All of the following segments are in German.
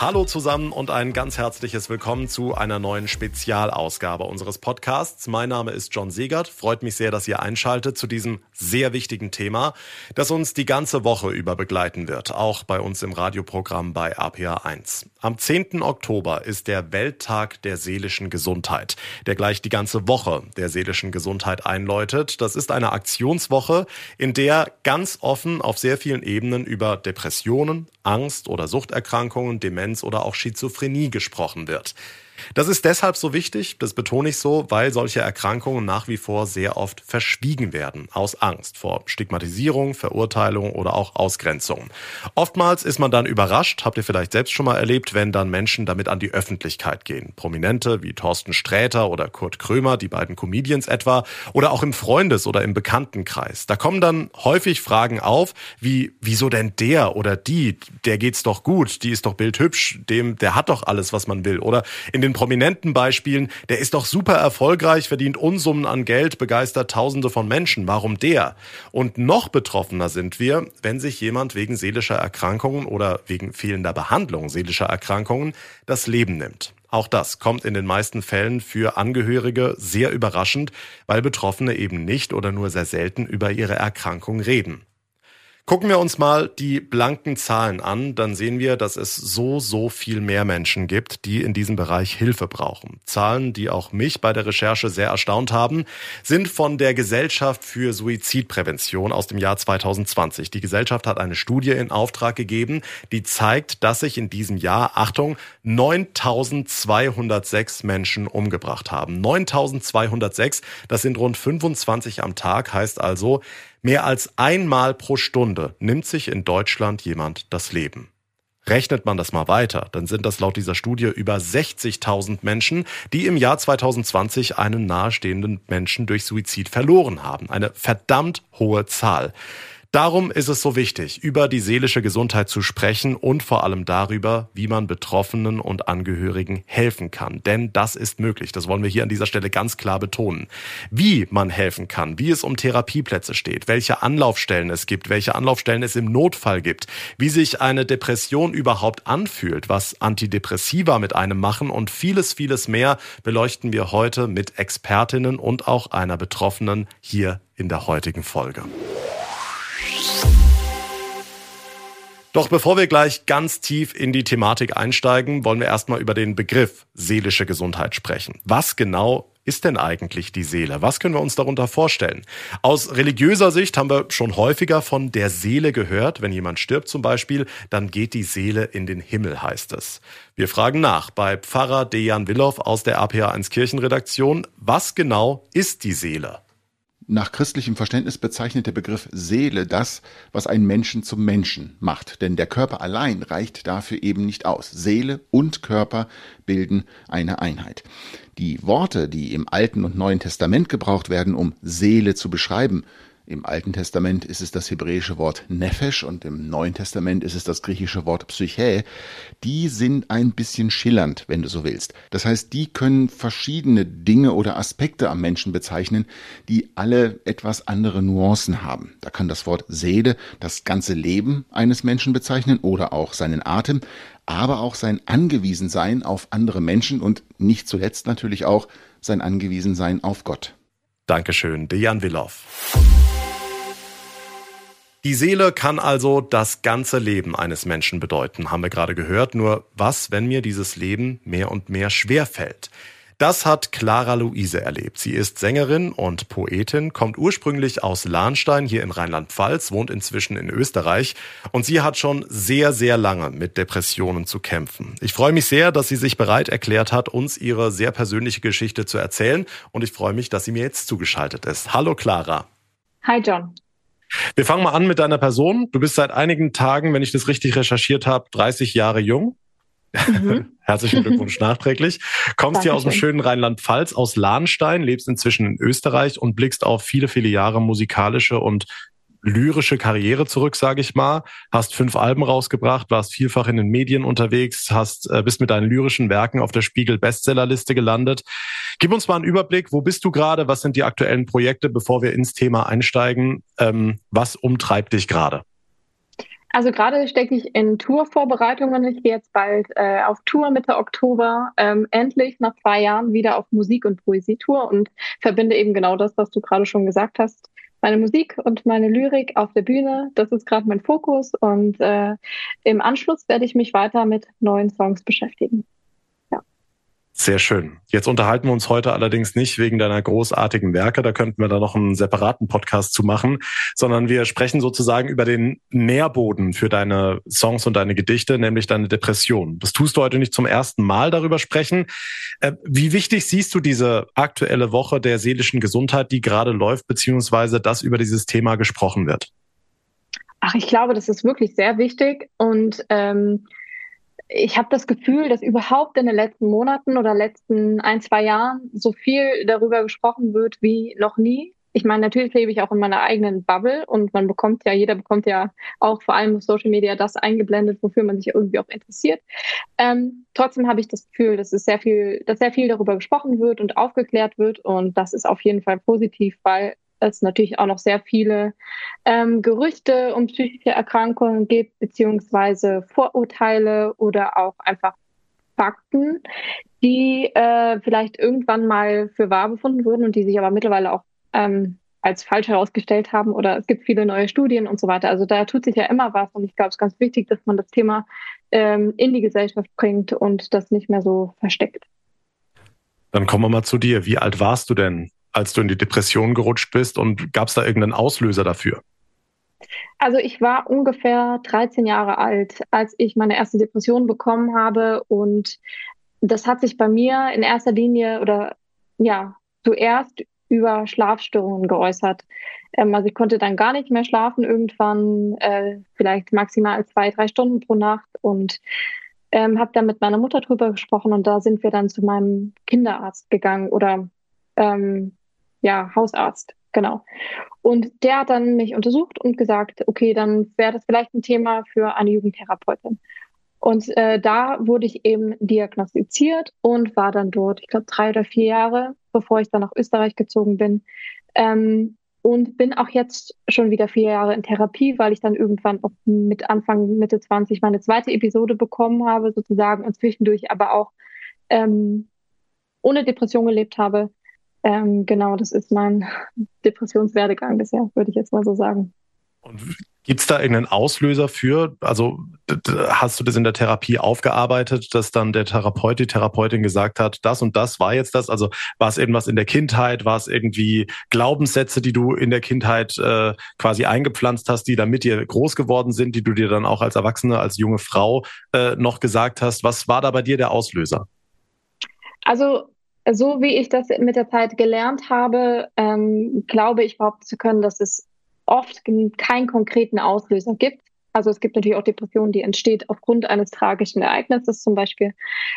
Hallo zusammen und ein ganz herzliches Willkommen zu einer neuen Spezialausgabe unseres Podcasts. Mein Name ist John Segert. Freut mich sehr, dass ihr einschaltet zu diesem sehr wichtigen Thema, das uns die ganze Woche über begleiten wird, auch bei uns im Radioprogramm bei RPR1. Am 10. Oktober ist der Welttag der seelischen Gesundheit, der gleich die ganze Woche der seelischen Gesundheit einläutet. Das ist eine Aktionswoche, in der ganz offen auf sehr vielen Ebenen über Depressionen, Angst oder Suchterkrankungen, Demenz oder auch Schizophrenie gesprochen wird. Das ist deshalb so wichtig, das betone ich so, weil solche Erkrankungen nach wie vor sehr oft verschwiegen werden, aus Angst vor Stigmatisierung, Verurteilung oder auch Ausgrenzung. Oftmals ist man dann überrascht, habt ihr vielleicht selbst schon mal erlebt, wenn dann Menschen damit an die Öffentlichkeit gehen. Prominente wie Thorsten Sträter oder Kurt Krömer, die beiden Comedians etwa, oder auch im Freundes- oder im Bekanntenkreis. Da kommen dann häufig Fragen auf, wie, wieso denn der oder die, der geht's doch gut, die ist doch bildhübsch, dem, der hat doch alles, was man will. Oder in den prominenten Beispielen, der ist doch super erfolgreich, verdient Unsummen an Geld, begeistert Tausende von Menschen. Warum der? Und noch betroffener sind wir, wenn sich jemand wegen seelischer Erkrankungen oder wegen fehlender Behandlung seelischer Erkrankungen das Leben nimmt. Auch das kommt in den meisten Fällen für Angehörige sehr überraschend, weil Betroffene eben nicht oder nur sehr selten über ihre Erkrankung reden. Gucken wir uns mal die blanken Zahlen an, dann sehen wir, dass es so, so viel mehr Menschen gibt, die in diesem Bereich Hilfe brauchen. Zahlen, die auch mich bei der Recherche sehr erstaunt haben, sind von der Gesellschaft für Suizidprävention aus dem Jahr 2020. Die Gesellschaft hat eine Studie in Auftrag gegeben, die zeigt, dass sich in diesem Jahr, Achtung, 9206 Menschen umgebracht haben. 9206, das sind rund 25 am Tag, heißt also, Mehr als einmal pro Stunde nimmt sich in Deutschland jemand das Leben. Rechnet man das mal weiter, dann sind das laut dieser Studie über 60.000 Menschen, die im Jahr 2020 einen nahestehenden Menschen durch Suizid verloren haben. Eine verdammt hohe Zahl. Darum ist es so wichtig, über die seelische Gesundheit zu sprechen und vor allem darüber, wie man Betroffenen und Angehörigen helfen kann. Denn das ist möglich. Das wollen wir hier an dieser Stelle ganz klar betonen. Wie man helfen kann, wie es um Therapieplätze steht, welche Anlaufstellen es gibt, welche Anlaufstellen es im Notfall gibt, wie sich eine Depression überhaupt anfühlt, was Antidepressiva mit einem machen und vieles, vieles mehr beleuchten wir heute mit Expertinnen und auch einer Betroffenen hier in der heutigen Folge. Doch bevor wir gleich ganz tief in die Thematik einsteigen, wollen wir erstmal über den Begriff seelische Gesundheit sprechen. Was genau ist denn eigentlich die Seele? Was können wir uns darunter vorstellen? Aus religiöser Sicht haben wir schon häufiger von der Seele gehört. Wenn jemand stirbt zum Beispiel, dann geht die Seele in den Himmel, heißt es. Wir fragen nach bei Pfarrer Dejan Willow aus der APA1 Kirchenredaktion. Was genau ist die Seele? Nach christlichem Verständnis bezeichnet der Begriff Seele das, was einen Menschen zum Menschen macht, denn der Körper allein reicht dafür eben nicht aus. Seele und Körper bilden eine Einheit. Die Worte, die im Alten und Neuen Testament gebraucht werden, um Seele zu beschreiben, im Alten Testament ist es das hebräische Wort Nefesh und im Neuen Testament ist es das griechische Wort Psyche. Die sind ein bisschen schillernd, wenn du so willst. Das heißt, die können verschiedene Dinge oder Aspekte am Menschen bezeichnen, die alle etwas andere Nuancen haben. Da kann das Wort Seele das ganze Leben eines Menschen bezeichnen oder auch seinen Atem, aber auch sein Angewiesensein auf andere Menschen und nicht zuletzt natürlich auch sein Angewiesensein auf Gott. Dankeschön, Dejan Willow. Die Seele kann also das ganze Leben eines Menschen bedeuten, haben wir gerade gehört. Nur was, wenn mir dieses Leben mehr und mehr schwer fällt? Das hat Clara Luise erlebt. Sie ist Sängerin und Poetin, kommt ursprünglich aus Lahnstein hier in Rheinland-Pfalz, wohnt inzwischen in Österreich und sie hat schon sehr, sehr lange mit Depressionen zu kämpfen. Ich freue mich sehr, dass sie sich bereit erklärt hat, uns ihre sehr persönliche Geschichte zu erzählen und ich freue mich, dass sie mir jetzt zugeschaltet ist. Hallo Clara. Hi John. Wir fangen mal an mit deiner Person. Du bist seit einigen Tagen, wenn ich das richtig recherchiert habe, 30 Jahre jung. Mhm. Herzlichen Glückwunsch nachträglich. Kommst hier aus dem schönen Rheinland-Pfalz, aus Lahnstein, lebst inzwischen in Österreich und blickst auf viele, viele Jahre musikalische und lyrische Karriere zurück, sage ich mal. Hast fünf Alben rausgebracht, warst vielfach in den Medien unterwegs, hast äh, bist mit deinen lyrischen Werken auf der Spiegel Bestsellerliste gelandet. Gib uns mal einen Überblick, wo bist du gerade? Was sind die aktuellen Projekte, bevor wir ins Thema einsteigen? Ähm, was umtreibt dich gerade? Also gerade stecke ich in Tourvorbereitungen. Ich gehe jetzt bald äh, auf Tour Mitte Oktober, ähm, endlich nach zwei Jahren wieder auf Musik- und Poesietour und verbinde eben genau das, was du gerade schon gesagt hast. Meine Musik und meine Lyrik auf der Bühne, das ist gerade mein Fokus und äh, im Anschluss werde ich mich weiter mit neuen Songs beschäftigen. Sehr schön. Jetzt unterhalten wir uns heute allerdings nicht wegen deiner großartigen Werke, da könnten wir da noch einen separaten Podcast zu machen, sondern wir sprechen sozusagen über den Nährboden für deine Songs und deine Gedichte, nämlich deine Depression. Das tust du heute nicht zum ersten Mal darüber sprechen. Äh, wie wichtig siehst du diese aktuelle Woche der seelischen Gesundheit, die gerade läuft, beziehungsweise dass über dieses Thema gesprochen wird? Ach, ich glaube, das ist wirklich sehr wichtig und ähm, ich habe das Gefühl, dass überhaupt in den letzten Monaten oder letzten ein, zwei Jahren so viel darüber gesprochen wird wie noch nie. Ich meine, natürlich lebe ich auch in meiner eigenen Bubble und man bekommt ja, jeder bekommt ja auch vor allem auf Social Media das eingeblendet, wofür man sich irgendwie auch interessiert. Ähm, trotzdem habe ich das Gefühl, dass es sehr viel, dass sehr viel darüber gesprochen wird und aufgeklärt wird und das ist auf jeden Fall positiv, weil es natürlich auch noch sehr viele ähm, Gerüchte um psychische Erkrankungen gibt, beziehungsweise Vorurteile oder auch einfach Fakten, die äh, vielleicht irgendwann mal für wahr befunden wurden und die sich aber mittlerweile auch ähm, als falsch herausgestellt haben oder es gibt viele neue Studien und so weiter. Also da tut sich ja immer was und ich glaube, es ist ganz wichtig, dass man das Thema ähm, in die Gesellschaft bringt und das nicht mehr so versteckt. Dann kommen wir mal zu dir. Wie alt warst du denn, als du in die Depression gerutscht bist und gab es da irgendeinen Auslöser dafür? Also ich war ungefähr 13 Jahre alt, als ich meine erste Depression bekommen habe und das hat sich bei mir in erster Linie oder ja, zuerst über Schlafstörungen geäußert. Ähm, also ich konnte dann gar nicht mehr schlafen irgendwann, äh, vielleicht maximal zwei, drei Stunden pro Nacht und ähm, habe dann mit meiner Mutter drüber gesprochen und da sind wir dann zu meinem Kinderarzt gegangen oder ähm, ja, Hausarzt, genau. Und der hat dann mich untersucht und gesagt, okay, dann wäre das vielleicht ein Thema für eine Jugendtherapeutin. Und äh, da wurde ich eben diagnostiziert und war dann dort, ich glaube, drei oder vier Jahre, bevor ich dann nach Österreich gezogen bin. Ähm, und bin auch jetzt schon wieder vier Jahre in Therapie, weil ich dann irgendwann auch mit Anfang, Mitte 20 meine zweite Episode bekommen habe, sozusagen, und zwischendurch aber auch ähm, ohne Depression gelebt habe. Ähm, genau, das ist mein Depressionswerdegang bisher, würde ich jetzt mal so sagen. Und gibt es da irgendeinen Auslöser für? Also hast du das in der Therapie aufgearbeitet, dass dann der Therapeut, die Therapeutin gesagt hat, das und das war jetzt das? Also war es irgendwas in der Kindheit? War es irgendwie Glaubenssätze, die du in der Kindheit äh, quasi eingepflanzt hast, die dann mit dir groß geworden sind, die du dir dann auch als Erwachsene, als junge Frau äh, noch gesagt hast? Was war da bei dir der Auslöser? Also so wie ich das mit der Zeit gelernt habe, ähm, glaube ich behaupten zu können, dass es oft keinen konkreten Auslöser gibt. Also es gibt natürlich auch Depressionen, die entsteht aufgrund eines tragischen Ereignisses zum Beispiel.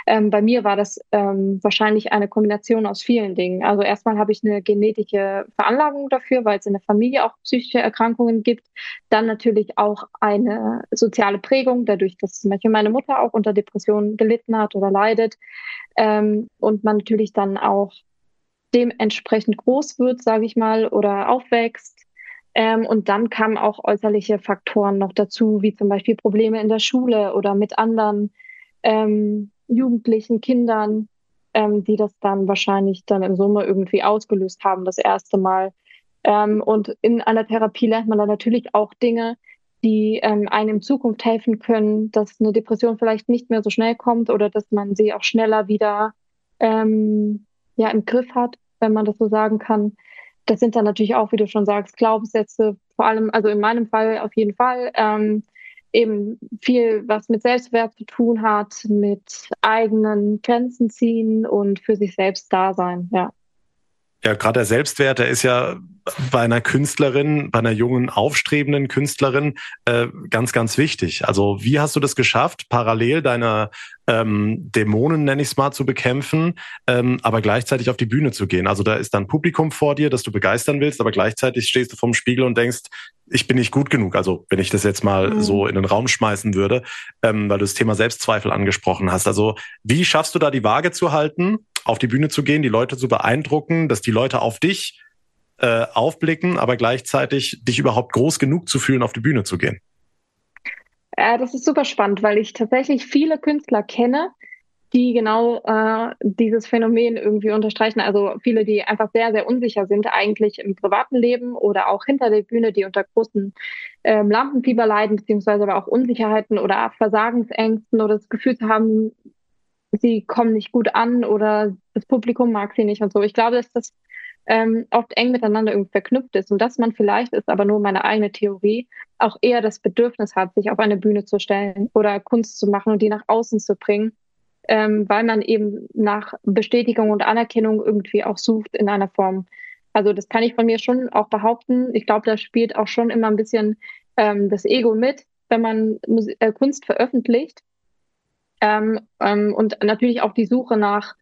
Ähm, bei mir war das ähm, wahrscheinlich eine Kombination aus vielen Dingen. Also erstmal habe ich eine genetische Veranlagung dafür, weil es in der Familie auch psychische Erkrankungen gibt. Dann natürlich auch eine soziale Prägung, dadurch, dass zum Beispiel meine Mutter auch unter Depressionen gelitten hat oder leidet. Ähm, und man natürlich dann auch dementsprechend groß wird, sage ich mal, oder aufwächst ähm, und dann kamen auch äußerliche Faktoren noch dazu, wie zum Beispiel Probleme in der Schule oder mit anderen ähm, Jugendlichen, Kindern, ähm, die das dann wahrscheinlich dann in Summe irgendwie ausgelöst haben, das erste Mal. Ähm, und in einer Therapie lernt man dann natürlich auch Dinge, die ähm, einem in Zukunft helfen können, dass eine Depression vielleicht nicht mehr so schnell kommt oder dass man sie auch schneller wieder ähm, ja, im Griff hat, wenn man das so sagen kann das sind dann natürlich auch, wie du schon sagst, Glaubenssätze, vor allem, also in meinem Fall auf jeden Fall, ähm, eben viel, was mit Selbstwert zu tun hat, mit eigenen Grenzen ziehen und für sich selbst da sein, ja. Ja, gerade der Selbstwert, der ist ja bei einer Künstlerin, bei einer jungen, aufstrebenden Künstlerin äh, ganz, ganz wichtig. Also wie hast du das geschafft, parallel deine ähm, Dämonen, nenne ich es mal, zu bekämpfen, ähm, aber gleichzeitig auf die Bühne zu gehen? Also da ist dann Publikum vor dir, das du begeistern willst, aber gleichzeitig stehst du vorm Spiegel und denkst, ich bin nicht gut genug. Also wenn ich das jetzt mal mhm. so in den Raum schmeißen würde, ähm, weil du das Thema Selbstzweifel angesprochen hast. Also wie schaffst du da die Waage zu halten? Auf die Bühne zu gehen, die Leute zu beeindrucken, dass die Leute auf dich äh, aufblicken, aber gleichzeitig dich überhaupt groß genug zu fühlen, auf die Bühne zu gehen? Äh, das ist super spannend, weil ich tatsächlich viele Künstler kenne, die genau äh, dieses Phänomen irgendwie unterstreichen. Also viele, die einfach sehr, sehr unsicher sind, eigentlich im privaten Leben oder auch hinter der Bühne, die unter großen ähm, Lampenfieber leiden, beziehungsweise aber auch Unsicherheiten oder Versagensängsten oder das Gefühl zu haben, sie kommen nicht gut an oder das Publikum mag sie nicht und so. Ich glaube, dass das ähm, oft eng miteinander irgendwie verknüpft ist und dass man vielleicht, ist aber nur meine eigene Theorie, auch eher das Bedürfnis hat, sich auf eine Bühne zu stellen oder Kunst zu machen und die nach außen zu bringen, ähm, weil man eben nach Bestätigung und Anerkennung irgendwie auch sucht in einer Form. Also das kann ich von mir schon auch behaupten. Ich glaube, da spielt auch schon immer ein bisschen ähm, das Ego mit, wenn man Musik, äh, Kunst veröffentlicht ähm, ähm, und natürlich auch die Suche nach,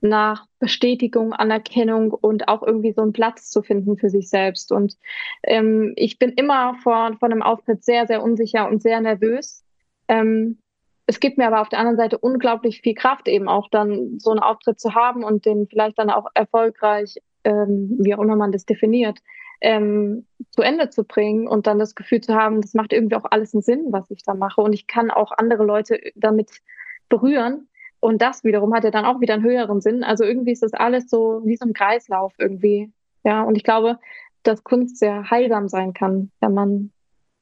nach Bestätigung, Anerkennung und auch irgendwie so einen Platz zu finden für sich selbst. Und ähm, ich bin immer vor, vor einem Auftritt sehr, sehr unsicher und sehr nervös. Ähm, es gibt mir aber auf der anderen Seite unglaublich viel Kraft, eben auch dann so einen Auftritt zu haben und den vielleicht dann auch erfolgreich, ähm, wie auch immer man das definiert, ähm, zu Ende zu bringen und dann das Gefühl zu haben, das macht irgendwie auch alles einen Sinn, was ich da mache. Und ich kann auch andere Leute damit berühren. Und das wiederum hat ja dann auch wieder einen höheren Sinn. Also irgendwie ist das alles so wie so ein Kreislauf irgendwie. Ja, und ich glaube, dass Kunst sehr heilsam sein kann, wenn man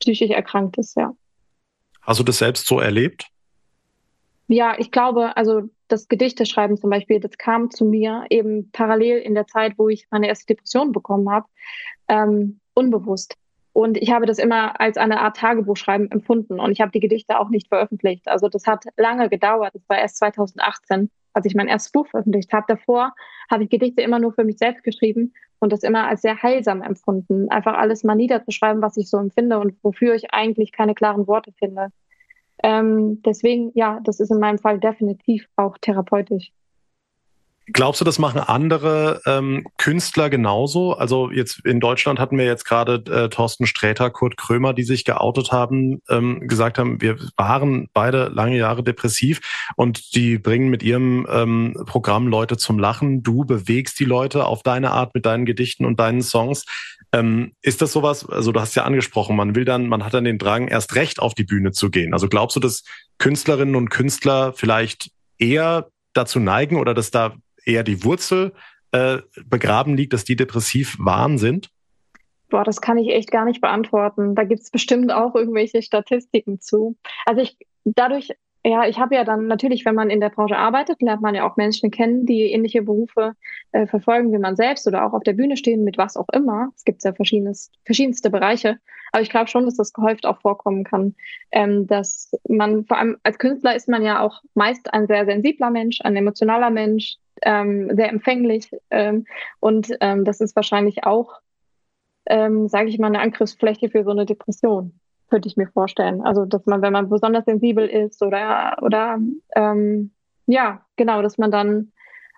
psychisch erkrankt ist, ja. Hast du das selbst so erlebt? Ja, ich glaube, also das Gedichteschreiben zum Beispiel, das kam zu mir eben parallel in der Zeit, wo ich meine erste Depression bekommen habe, ähm, unbewusst. Und ich habe das immer als eine Art Tagebuchschreiben empfunden und ich habe die Gedichte auch nicht veröffentlicht. Also das hat lange gedauert. Das war erst 2018, als ich mein erstes Buch veröffentlicht habe. Davor habe ich Gedichte immer nur für mich selbst geschrieben und das immer als sehr heilsam empfunden. Einfach alles mal niederzuschreiben, was ich so empfinde und wofür ich eigentlich keine klaren Worte finde. Ähm, deswegen, ja, das ist in meinem Fall definitiv auch therapeutisch. Glaubst du, das machen andere ähm, Künstler genauso? Also jetzt in Deutschland hatten wir jetzt gerade äh, Thorsten Sträter, Kurt Krömer, die sich geoutet haben, ähm, gesagt haben, wir waren beide lange Jahre depressiv und die bringen mit ihrem ähm, Programm Leute zum Lachen. Du bewegst die Leute auf deine Art mit deinen Gedichten und deinen Songs. Ähm, ist das sowas, also du hast ja angesprochen, man will dann, man hat dann den Drang, erst recht auf die Bühne zu gehen. Also glaubst du, dass Künstlerinnen und Künstler vielleicht eher dazu neigen oder dass da eher die Wurzel äh, begraben liegt, dass die depressiv waren sind? Boah, das kann ich echt gar nicht beantworten. Da gibt es bestimmt auch irgendwelche Statistiken zu. Also ich dadurch, ja, ich habe ja dann natürlich, wenn man in der Branche arbeitet, lernt man ja auch Menschen kennen, die ähnliche Berufe äh, verfolgen wie man selbst oder auch auf der Bühne stehen mit was auch immer. Es gibt ja verschiedenes, verschiedenste Bereiche. Aber ich glaube schon, dass das gehäuft auch vorkommen kann, ähm, dass man vor allem als Künstler ist man ja auch meist ein sehr sensibler Mensch, ein emotionaler Mensch, ähm, sehr empfänglich. Ähm, und ähm, das ist wahrscheinlich auch, ähm, sage ich mal, eine Angriffsfläche für so eine Depression, könnte ich mir vorstellen. Also, dass man, wenn man besonders sensibel ist oder, oder ähm, ja, genau, dass man dann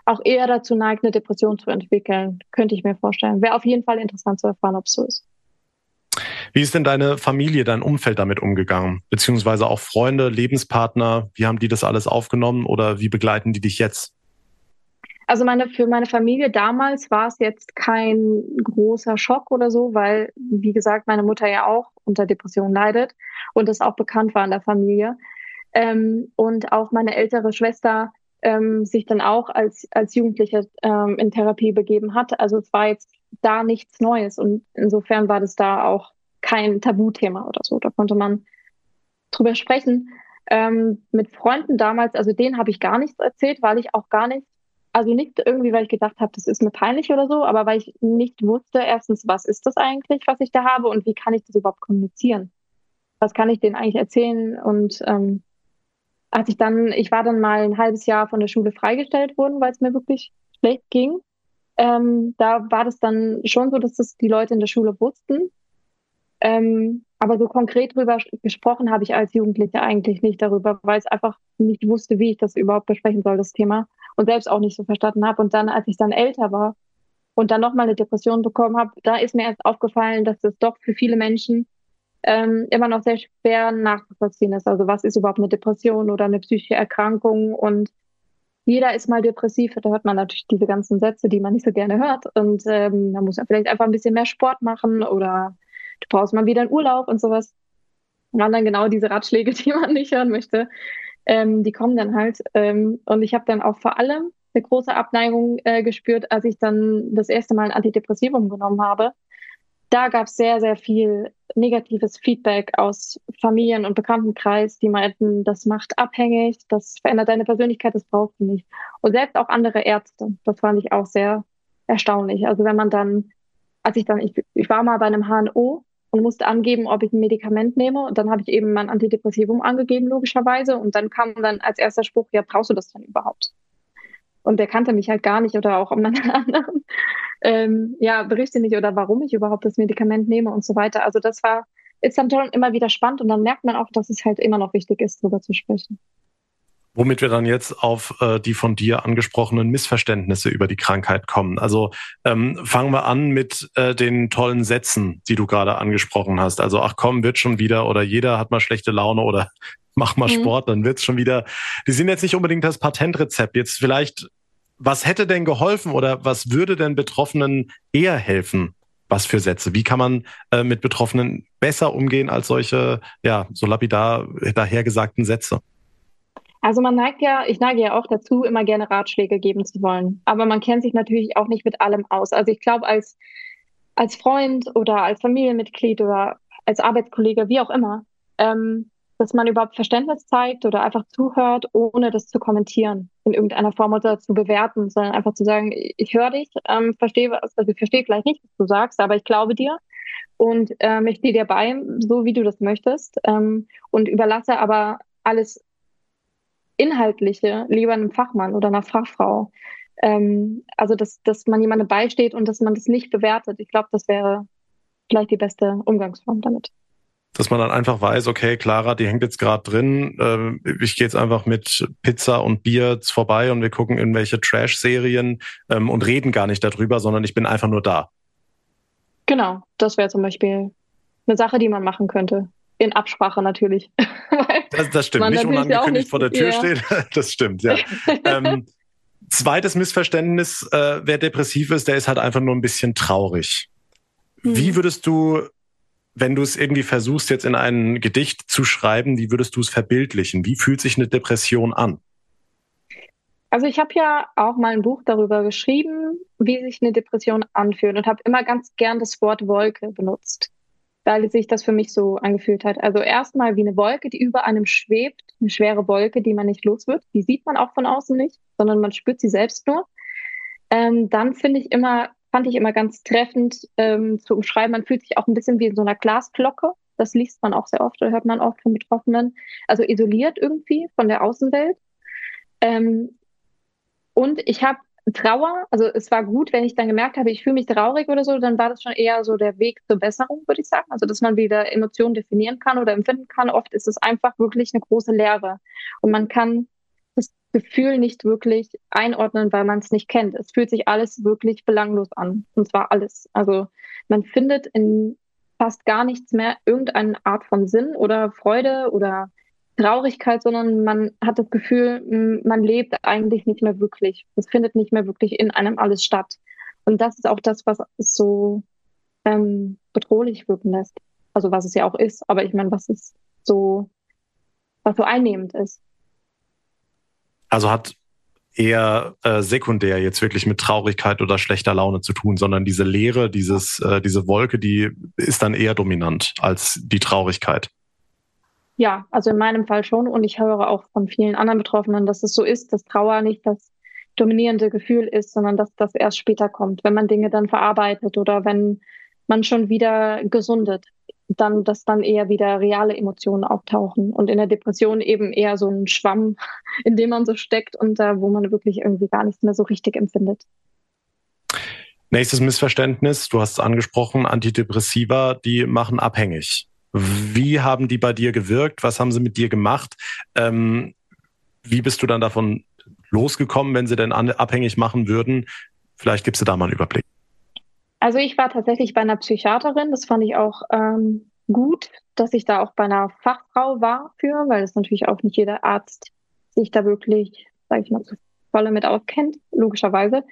auch eher dazu neigt, eine Depression zu entwickeln, könnte ich mir vorstellen. Wäre auf jeden Fall interessant zu erfahren, ob es so ist. Wie ist denn deine Familie, dein Umfeld damit umgegangen? Beziehungsweise auch Freunde, Lebenspartner, wie haben die das alles aufgenommen oder wie begleiten die dich jetzt? Also meine, für meine Familie damals war es jetzt kein großer Schock oder so, weil, wie gesagt, meine Mutter ja auch unter Depression leidet und das auch bekannt war in der Familie. Ähm, und auch meine ältere Schwester ähm, sich dann auch als, als Jugendliche ähm, in Therapie begeben hat. Also es war jetzt da nichts Neues und insofern war das da auch kein Tabuthema oder so. Da konnte man drüber sprechen. Ähm, mit Freunden damals, also denen habe ich gar nichts erzählt, weil ich auch gar nicht also nicht irgendwie, weil ich gedacht habe, das ist mir peinlich oder so, aber weil ich nicht wusste, erstens, was ist das eigentlich, was ich da habe und wie kann ich das überhaupt kommunizieren? Was kann ich denen eigentlich erzählen? Und ähm, als ich dann, ich war dann mal ein halbes Jahr von der Schule freigestellt worden, weil es mir wirklich schlecht ging. Ähm, da war das dann schon so, dass das die Leute in der Schule wussten. Ähm, aber so konkret drüber gesprochen habe ich als Jugendliche eigentlich nicht darüber, weil ich einfach nicht wusste, wie ich das überhaupt besprechen soll, das Thema. Und selbst auch nicht so verstanden habe. Und dann, als ich dann älter war und dann nochmal eine Depression bekommen habe, da ist mir erst aufgefallen, dass das doch für viele Menschen ähm, immer noch sehr schwer nachzuvollziehen ist. Also was ist überhaupt eine Depression oder eine psychische Erkrankung? Und jeder ist mal depressiv. Da hört man natürlich diese ganzen Sätze, die man nicht so gerne hört. Und ähm, da muss man vielleicht einfach ein bisschen mehr Sport machen oder du brauchst mal wieder einen Urlaub und sowas. Und dann genau diese Ratschläge, die man nicht hören möchte, ähm, die kommen dann halt. Ähm, und ich habe dann auch vor allem eine große Abneigung äh, gespürt, als ich dann das erste Mal ein Antidepressivum genommen habe. Da gab es sehr, sehr viel negatives Feedback aus Familien- und Bekanntenkreis, die meinten, das macht abhängig, das verändert deine Persönlichkeit, das brauchst du nicht. Und selbst auch andere Ärzte, das fand ich auch sehr erstaunlich. Also wenn man dann, als ich dann, ich, ich war mal bei einem HNO und musste angeben, ob ich ein Medikament nehme. Und dann habe ich eben mein Antidepressivum angegeben, logischerweise. Und dann kam dann als erster Spruch, ja, brauchst du das dann überhaupt? Und der kannte mich halt gar nicht oder auch um anderen ähm, ja, berichte nicht oder warum ich überhaupt das Medikament nehme und so weiter. Also das war, ist dann schon immer wieder spannend und dann merkt man auch, dass es halt immer noch wichtig ist, darüber zu sprechen. Womit wir dann jetzt auf äh, die von dir angesprochenen Missverständnisse über die Krankheit kommen. Also ähm, fangen wir an mit äh, den tollen Sätzen, die du gerade angesprochen hast. Also ach komm, wird schon wieder oder jeder hat mal schlechte Laune oder mach mal mhm. Sport, dann wird's schon wieder. Die sind jetzt nicht unbedingt das Patentrezept. Jetzt vielleicht was hätte denn geholfen oder was würde denn Betroffenen eher helfen? Was für Sätze? Wie kann man äh, mit Betroffenen besser umgehen als solche, ja, so lapidar dahergesagten Sätze? Also man neigt ja, ich neige ja auch dazu, immer gerne Ratschläge geben zu wollen. Aber man kennt sich natürlich auch nicht mit allem aus. Also ich glaube, als, als Freund oder als Familienmitglied oder als Arbeitskollege, wie auch immer, ähm, dass man überhaupt Verständnis zeigt oder einfach zuhört, ohne das zu kommentieren in irgendeiner Form oder zu bewerten, sondern einfach zu sagen, ich höre dich, ähm, verstehe was, also ich verstehe vielleicht nicht, was du sagst, aber ich glaube dir und ähm, ich stehe dir bei, so wie du das möchtest ähm, und überlasse aber alles Inhaltliche lieber einem Fachmann oder einer Fachfrau. Ähm, also, dass, dass man jemandem beisteht und dass man das nicht bewertet. Ich glaube, das wäre vielleicht die beste Umgangsform damit dass man dann einfach weiß, okay, Clara, die hängt jetzt gerade drin, äh, ich gehe jetzt einfach mit Pizza und Bier vorbei und wir gucken irgendwelche Trash-Serien ähm, und reden gar nicht darüber, sondern ich bin einfach nur da. Genau, das wäre zum Beispiel eine Sache, die man machen könnte. In Absprache natürlich. das, das stimmt, nicht unangekündigt nicht, vor der Tür ja. steht. Das stimmt, ja. ähm, zweites Missverständnis, äh, wer depressiv ist, der ist halt einfach nur ein bisschen traurig. Hm. Wie würdest du wenn du es irgendwie versuchst, jetzt in ein Gedicht zu schreiben, wie würdest du es verbildlichen? Wie fühlt sich eine Depression an? Also ich habe ja auch mal ein Buch darüber geschrieben, wie sich eine Depression anfühlt und habe immer ganz gern das Wort Wolke benutzt, weil sich das für mich so angefühlt hat. Also erstmal wie eine Wolke, die über einem schwebt, eine schwere Wolke, die man nicht los wird. Die sieht man auch von außen nicht, sondern man spürt sie selbst nur. Ähm, dann finde ich immer fand ich immer ganz treffend ähm, zu umschreiben. Man fühlt sich auch ein bisschen wie in so einer Glasglocke. Das liest man auch sehr oft oder hört man oft von Betroffenen. Also isoliert irgendwie von der Außenwelt. Ähm, und ich habe Trauer, also es war gut, wenn ich dann gemerkt habe, ich fühle mich traurig oder so, dann war das schon eher so der Weg zur Besserung, würde ich sagen. Also dass man wieder Emotionen definieren kann oder empfinden kann. Oft ist es einfach wirklich eine große Leere. Und man kann das Gefühl nicht wirklich einordnen, weil man es nicht kennt. Es fühlt sich alles wirklich belanglos an. Und zwar alles. Also man findet in fast gar nichts mehr irgendeine Art von Sinn oder Freude oder Traurigkeit, sondern man hat das Gefühl, man lebt eigentlich nicht mehr wirklich. Es findet nicht mehr wirklich in einem alles statt. Und das ist auch das, was es so ähm, bedrohlich wirken lässt. Also was es ja auch ist, aber ich meine, was es so, was so einnehmend ist. Also hat eher äh, sekundär jetzt wirklich mit Traurigkeit oder schlechter Laune zu tun, sondern diese Leere, dieses, äh, diese Wolke, die ist dann eher dominant als die Traurigkeit. Ja, also in meinem Fall schon. Und ich höre auch von vielen anderen Betroffenen, dass es so ist, dass Trauer nicht das dominierende Gefühl ist, sondern dass das erst später kommt, wenn man Dinge dann verarbeitet oder wenn man schon wieder gesundet dann, dass dann eher wieder reale Emotionen auftauchen und in der Depression eben eher so ein Schwamm, in dem man so steckt und da, wo man wirklich irgendwie gar nichts mehr so richtig empfindet. Nächstes Missverständnis, du hast es angesprochen, Antidepressiva, die machen abhängig. Wie haben die bei dir gewirkt? Was haben sie mit dir gemacht? Ähm, wie bist du dann davon losgekommen, wenn sie denn abhängig machen würden? Vielleicht gibst du da mal einen Überblick. Also ich war tatsächlich bei einer Psychiaterin. Das fand ich auch ähm, gut, dass ich da auch bei einer Fachfrau war für, weil es natürlich auch nicht jeder Arzt sich da wirklich, sage ich mal, zu volle mit auskennt, logischerweise.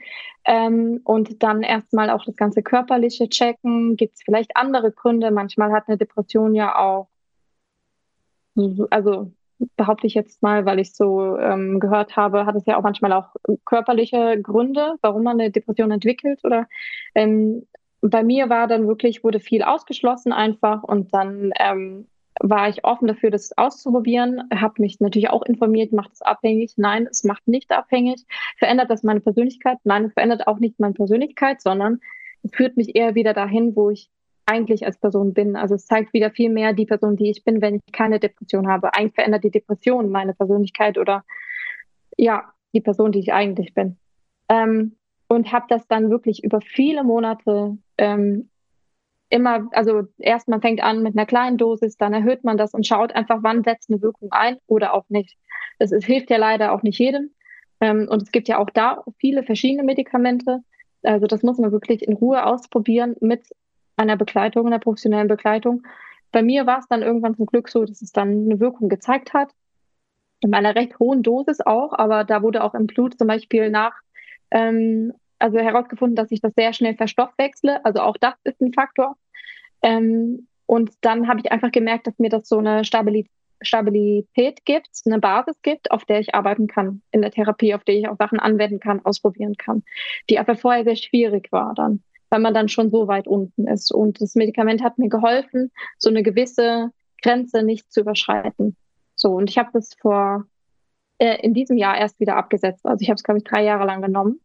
Ähm, und dann erstmal auch das ganze körperliche checken. Gibt es vielleicht andere Gründe? Manchmal hat eine Depression ja auch, also behaupte ich jetzt mal, weil ich so ähm, gehört habe, hat es ja auch manchmal auch körperliche Gründe, warum man eine Depression entwickelt. Oder ähm, bei mir war dann wirklich, wurde viel ausgeschlossen einfach und dann ähm, war ich offen dafür, das auszuprobieren, habe mich natürlich auch informiert, macht es abhängig? Nein, es macht nicht abhängig. Verändert das meine Persönlichkeit? Nein, es verändert auch nicht meine Persönlichkeit, sondern es führt mich eher wieder dahin, wo ich eigentlich als Person bin. Also es zeigt wieder viel mehr die Person, die ich bin, wenn ich keine Depression habe. Eigentlich verändert die Depression meine Persönlichkeit oder ja, die Person, die ich eigentlich bin. Ähm, und habe das dann wirklich über viele Monate ähm, immer, also erst man fängt an mit einer kleinen Dosis, dann erhöht man das und schaut einfach, wann setzt eine Wirkung ein oder auch nicht. Das ist, hilft ja leider auch nicht jedem. Ähm, und es gibt ja auch da viele verschiedene Medikamente. Also das muss man wirklich in Ruhe ausprobieren mit einer Begleitung, einer professionellen Begleitung. Bei mir war es dann irgendwann zum Glück so, dass es dann eine Wirkung gezeigt hat. In einer recht hohen Dosis auch, aber da wurde auch im Blut zum Beispiel nach, ähm, also herausgefunden, dass ich das sehr schnell verstoffwechsle. Also auch das ist ein Faktor. Ähm, und dann habe ich einfach gemerkt, dass mir das so eine Stabilität Stabilität gibt, eine Basis gibt, auf der ich arbeiten kann in der Therapie, auf der ich auch Sachen anwenden kann, ausprobieren kann, die aber vorher sehr schwierig war dann weil man dann schon so weit unten ist. Und das Medikament hat mir geholfen, so eine gewisse Grenze nicht zu überschreiten. So, und ich habe das vor äh, in diesem Jahr erst wieder abgesetzt. Also ich habe es, glaube ich, drei Jahre lang genommen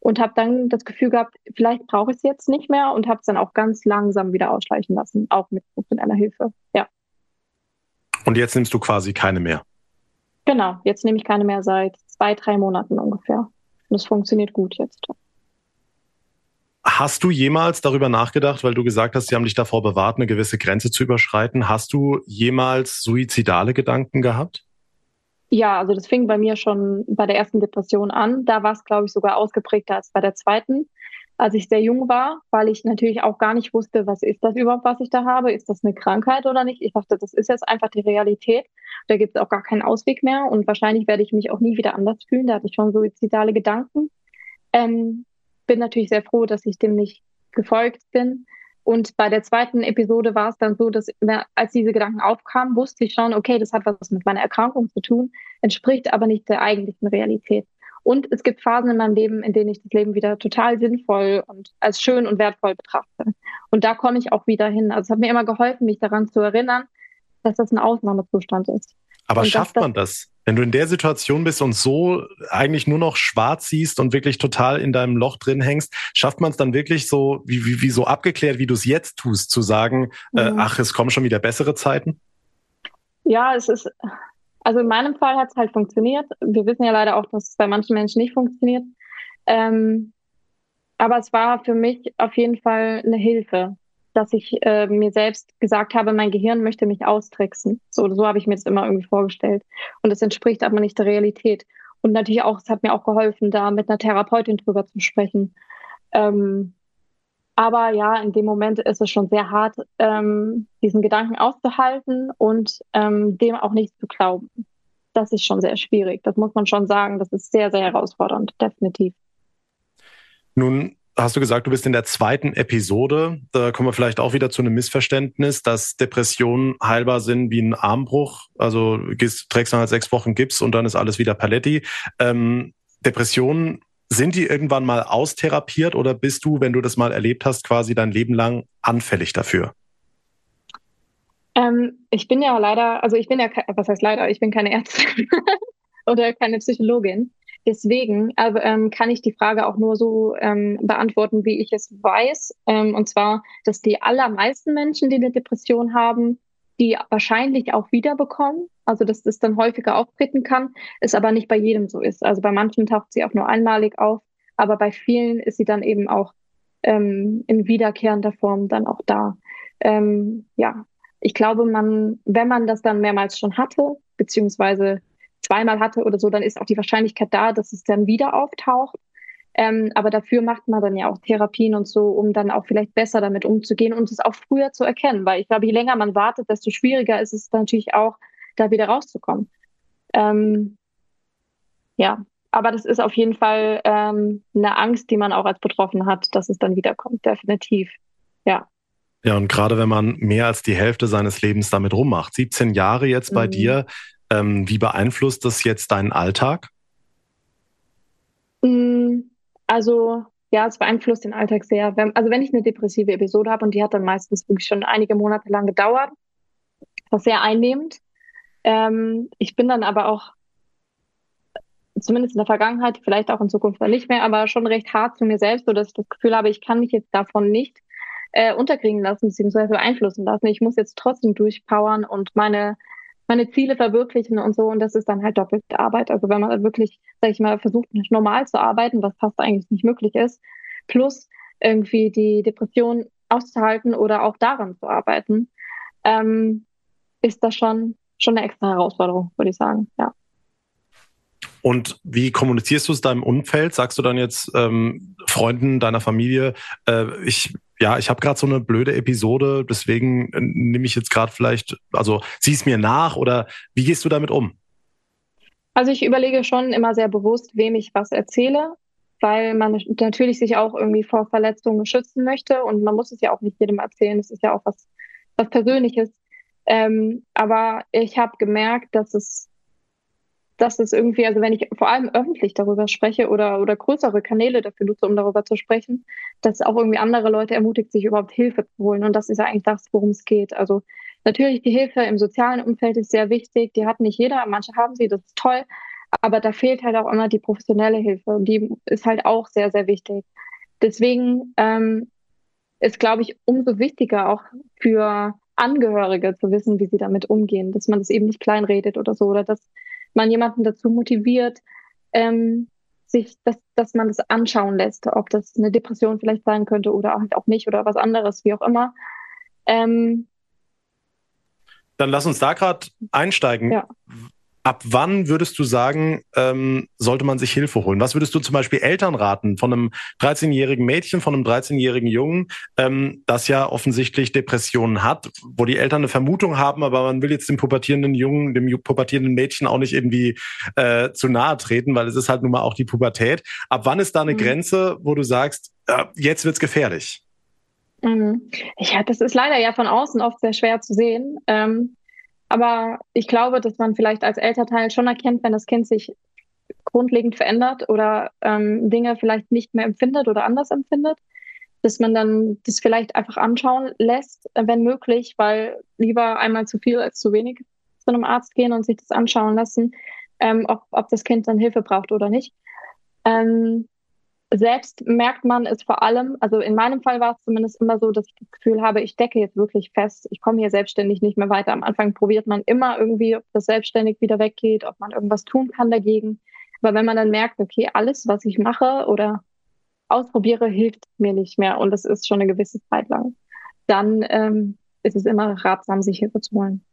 und habe dann das Gefühl gehabt, vielleicht brauche ich es jetzt nicht mehr und habe es dann auch ganz langsam wieder ausschleichen lassen, auch mit einer Hilfe. Ja. Und jetzt nimmst du quasi keine mehr? Genau, jetzt nehme ich keine mehr seit zwei, drei Monaten ungefähr. Und es funktioniert gut jetzt. Hast du jemals darüber nachgedacht, weil du gesagt hast, sie haben dich davor bewahrt, eine gewisse Grenze zu überschreiten? Hast du jemals suizidale Gedanken gehabt? Ja, also das fing bei mir schon bei der ersten Depression an. Da war es, glaube ich, sogar ausgeprägter als bei der zweiten, als ich sehr jung war, weil ich natürlich auch gar nicht wusste, was ist das überhaupt, was ich da habe? Ist das eine Krankheit oder nicht? Ich dachte, das ist jetzt einfach die Realität. Da gibt es auch gar keinen Ausweg mehr und wahrscheinlich werde ich mich auch nie wieder anders fühlen. Da hatte ich schon suizidale Gedanken. Ähm, bin natürlich sehr froh, dass ich dem nicht gefolgt bin. Und bei der zweiten Episode war es dann so, dass als diese Gedanken aufkamen, wusste ich schon, okay, das hat was mit meiner Erkrankung zu tun, entspricht aber nicht der eigentlichen Realität. Und es gibt Phasen in meinem Leben, in denen ich das Leben wieder total sinnvoll und als schön und wertvoll betrachte. Und da komme ich auch wieder hin. Also es hat mir immer geholfen, mich daran zu erinnern, dass das ein Ausnahmezustand ist. Aber und schafft man das? Wenn du in der Situation bist und so eigentlich nur noch schwarz siehst und wirklich total in deinem Loch drin hängst, schafft man es dann wirklich so, wie, wie, wie so abgeklärt, wie du es jetzt tust, zu sagen, äh, mhm. äh, ach, es kommen schon wieder bessere Zeiten? Ja, es ist, also in meinem Fall hat es halt funktioniert. Wir wissen ja leider auch, dass es bei manchen Menschen nicht funktioniert. Ähm, aber es war für mich auf jeden Fall eine Hilfe dass ich äh, mir selbst gesagt habe, mein Gehirn möchte mich austricksen. So, so habe ich mir das immer irgendwie vorgestellt. Und das entspricht aber nicht der Realität. Und natürlich auch, es hat mir auch geholfen, da mit einer Therapeutin drüber zu sprechen. Ähm, aber ja, in dem Moment ist es schon sehr hart, ähm, diesen Gedanken auszuhalten und ähm, dem auch nicht zu glauben. Das ist schon sehr schwierig. Das muss man schon sagen. Das ist sehr, sehr herausfordernd, definitiv. Nun hast du gesagt, du bist in der zweiten Episode. Da kommen wir vielleicht auch wieder zu einem Missverständnis, dass Depressionen heilbar sind wie ein Armbruch. Also gehst, trägst dann halt sechs Wochen Gips und dann ist alles wieder Paletti. Ähm, Depressionen, sind die irgendwann mal austherapiert oder bist du, wenn du das mal erlebt hast, quasi dein Leben lang anfällig dafür? Ähm, ich bin ja leider, also ich bin ja, was heißt leider, ich bin keine Ärztin oder keine Psychologin. Deswegen ähm, kann ich die Frage auch nur so ähm, beantworten, wie ich es weiß. Ähm, und zwar, dass die allermeisten Menschen, die eine Depression haben, die wahrscheinlich auch wiederbekommen. Also dass das dann häufiger auftreten kann, es aber nicht bei jedem so ist. Also bei manchen taucht sie auch nur einmalig auf, aber bei vielen ist sie dann eben auch ähm, in wiederkehrender Form dann auch da. Ähm, ja, ich glaube, man, wenn man das dann mehrmals schon hatte, beziehungsweise zweimal hatte oder so, dann ist auch die Wahrscheinlichkeit da, dass es dann wieder auftaucht. Ähm, aber dafür macht man dann ja auch Therapien und so, um dann auch vielleicht besser damit umzugehen und es auch früher zu erkennen. Weil ich glaube, je länger man wartet, desto schwieriger ist es natürlich auch, da wieder rauszukommen. Ähm, ja, aber das ist auf jeden Fall ähm, eine Angst, die man auch als Betroffener hat, dass es dann wiederkommt, definitiv. Ja. Ja, und gerade wenn man mehr als die Hälfte seines Lebens damit rummacht, 17 Jahre jetzt bei mhm. dir, ähm, wie beeinflusst das jetzt deinen Alltag? Mm, also ja, es beeinflusst den Alltag sehr. Wenn, also wenn ich eine depressive Episode habe und die hat dann meistens wirklich schon einige Monate lang gedauert, was sehr einnehmend. Ähm, ich bin dann aber auch zumindest in der Vergangenheit, vielleicht auch in Zukunft nicht mehr, aber schon recht hart zu mir selbst, so dass ich das Gefühl habe, ich kann mich jetzt davon nicht äh, unterkriegen lassen, beziehungsweise beeinflussen lassen. Ich muss jetzt trotzdem durchpowern und meine, meine Ziele verwirklichen und so. Und das ist dann halt doppelte Arbeit. Also wenn man wirklich, sag ich mal, versucht, normal zu arbeiten, was fast eigentlich nicht möglich ist, plus irgendwie die Depression auszuhalten oder auch daran zu arbeiten, ähm, ist das schon, schon eine extra Herausforderung, würde ich sagen, ja. Und wie kommunizierst du es deinem Umfeld? Sagst du dann jetzt ähm, Freunden deiner Familie, äh, ich ja, ich habe gerade so eine blöde Episode, deswegen äh, nehme ich jetzt gerade vielleicht, also sieh es mir nach oder wie gehst du damit um? Also ich überlege schon immer sehr bewusst, wem ich was erzähle, weil man natürlich sich auch irgendwie vor Verletzungen schützen möchte und man muss es ja auch nicht jedem erzählen. Es ist ja auch was, was Persönliches. Ähm, aber ich habe gemerkt, dass es dass es irgendwie, also wenn ich vor allem öffentlich darüber spreche oder, oder größere Kanäle dafür nutze, um darüber zu sprechen, dass auch irgendwie andere Leute ermutigt, sich überhaupt Hilfe zu holen. Und das ist ja eigentlich das, worum es geht. Also natürlich die Hilfe im sozialen Umfeld ist sehr wichtig. Die hat nicht jeder, manche haben sie, das ist toll. Aber da fehlt halt auch immer die professionelle Hilfe. Und die ist halt auch sehr, sehr wichtig. Deswegen ähm, ist, glaube ich, umso wichtiger auch für Angehörige zu wissen, wie sie damit umgehen, dass man das eben nicht kleinredet oder so, oder dass man jemanden dazu motiviert, ähm, sich, dass, dass man das anschauen lässt, ob das eine Depression vielleicht sein könnte oder halt auch nicht oder was anderes, wie auch immer. Ähm, Dann lass uns da gerade einsteigen. Ja ab wann würdest du sagen, ähm, sollte man sich Hilfe holen? Was würdest du zum Beispiel Eltern raten von einem 13-jährigen Mädchen, von einem 13-jährigen Jungen, ähm, das ja offensichtlich Depressionen hat, wo die Eltern eine Vermutung haben, aber man will jetzt dem pubertierenden Jungen, dem pubertierenden Mädchen auch nicht irgendwie äh, zu nahe treten, weil es ist halt nun mal auch die Pubertät. Ab wann ist da eine mhm. Grenze, wo du sagst, äh, jetzt wird's gefährlich? Mhm. Ja, das ist leider ja von außen oft sehr schwer zu sehen. Ähm, aber ich glaube, dass man vielleicht als Elternteil schon erkennt, wenn das Kind sich grundlegend verändert oder ähm, Dinge vielleicht nicht mehr empfindet oder anders empfindet, dass man dann das vielleicht einfach anschauen lässt, wenn möglich, weil lieber einmal zu viel als zu wenig zu einem Arzt gehen und sich das anschauen lassen, ähm, ob, ob das Kind dann Hilfe braucht oder nicht. Ähm, selbst merkt man es vor allem, also in meinem Fall war es zumindest immer so, dass ich das Gefühl habe, ich decke jetzt wirklich fest, ich komme hier selbstständig nicht mehr weiter. Am Anfang probiert man immer irgendwie, ob das selbstständig wieder weggeht, ob man irgendwas tun kann dagegen. Aber wenn man dann merkt, okay, alles, was ich mache oder ausprobiere, hilft mir nicht mehr und das ist schon eine gewisse Zeit lang, dann ähm, ist es immer ratsam, sich Hilfe zu holen.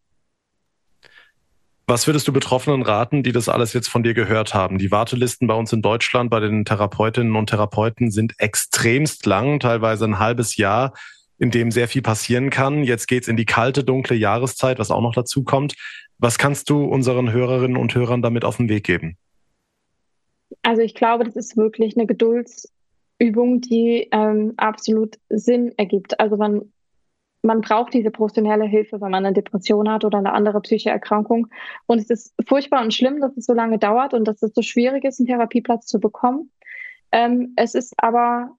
Was würdest du Betroffenen raten, die das alles jetzt von dir gehört haben? Die Wartelisten bei uns in Deutschland, bei den Therapeutinnen und Therapeuten sind extremst lang, teilweise ein halbes Jahr, in dem sehr viel passieren kann. Jetzt geht's in die kalte, dunkle Jahreszeit, was auch noch dazu kommt. Was kannst du unseren Hörerinnen und Hörern damit auf den Weg geben? Also ich glaube, das ist wirklich eine Geduldsübung, die ähm, absolut Sinn ergibt. Also man man braucht diese professionelle Hilfe, wenn man eine Depression hat oder eine andere psychische Erkrankung. Und es ist furchtbar und schlimm, dass es so lange dauert und dass es so schwierig ist, einen Therapieplatz zu bekommen. Ähm, es ist aber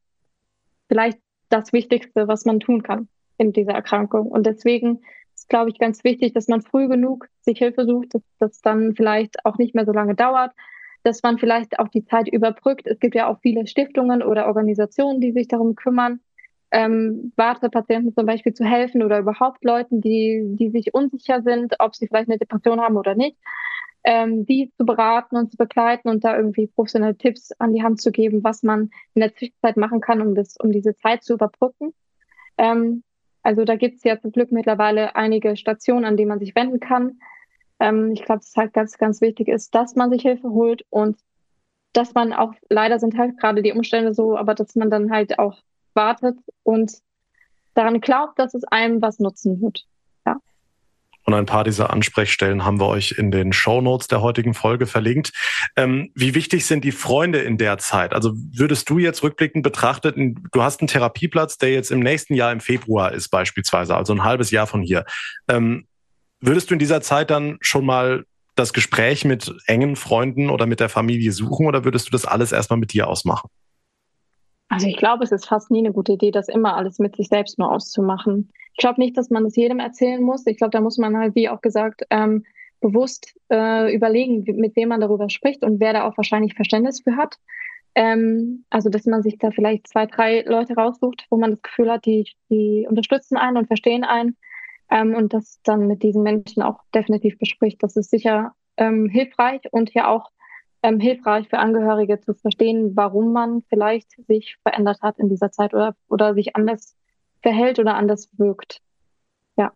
vielleicht das Wichtigste, was man tun kann in dieser Erkrankung. Und deswegen ist, glaube ich, ganz wichtig, dass man früh genug sich Hilfe sucht, dass das dann vielleicht auch nicht mehr so lange dauert, dass man vielleicht auch die Zeit überbrückt. Es gibt ja auch viele Stiftungen oder Organisationen, die sich darum kümmern ähm, Wartepatienten zum Beispiel zu helfen oder überhaupt Leuten, die, die sich unsicher sind, ob sie vielleicht eine Depression haben oder nicht. ähm, die zu beraten und zu begleiten und da irgendwie professionelle Tipps an die Hand zu geben, was man in der Zwischenzeit machen kann, um, das, um diese Zeit zu überbrücken. Ähm, also da gibt es ja zum Glück mittlerweile einige Stationen, an die man sich wenden kann. Ähm, ich glaube, es halt ganz, ganz wichtig ist, dass man sich Hilfe holt und dass man auch, leider sind halt gerade die Umstände so, aber dass man dann halt auch wartet und daran glaubt, dass es einem was nutzen wird. Und ein paar dieser Ansprechstellen haben wir euch in den Show Notes der heutigen Folge verlinkt. Ähm, wie wichtig sind die Freunde in der Zeit? Also würdest du jetzt rückblickend betrachtet, du hast einen Therapieplatz, der jetzt im nächsten Jahr im Februar ist beispielsweise, also ein halbes Jahr von hier. Ähm, würdest du in dieser Zeit dann schon mal das Gespräch mit engen Freunden oder mit der Familie suchen oder würdest du das alles erstmal mit dir ausmachen? Also ich glaube, es ist fast nie eine gute Idee, das immer alles mit sich selbst nur auszumachen. Ich glaube nicht, dass man das jedem erzählen muss. Ich glaube, da muss man halt, wie auch gesagt, ähm, bewusst äh, überlegen, mit wem man darüber spricht und wer da auch wahrscheinlich Verständnis für hat. Ähm, also, dass man sich da vielleicht zwei, drei Leute raussucht, wo man das Gefühl hat, die, die unterstützen einen und verstehen einen. Ähm, und das dann mit diesen Menschen auch definitiv bespricht. Das ist sicher ähm, hilfreich und hier auch ähm, hilfreich für Angehörige zu verstehen, warum man vielleicht sich verändert hat in dieser Zeit oder, oder sich anders verhält oder anders wirkt. Ja.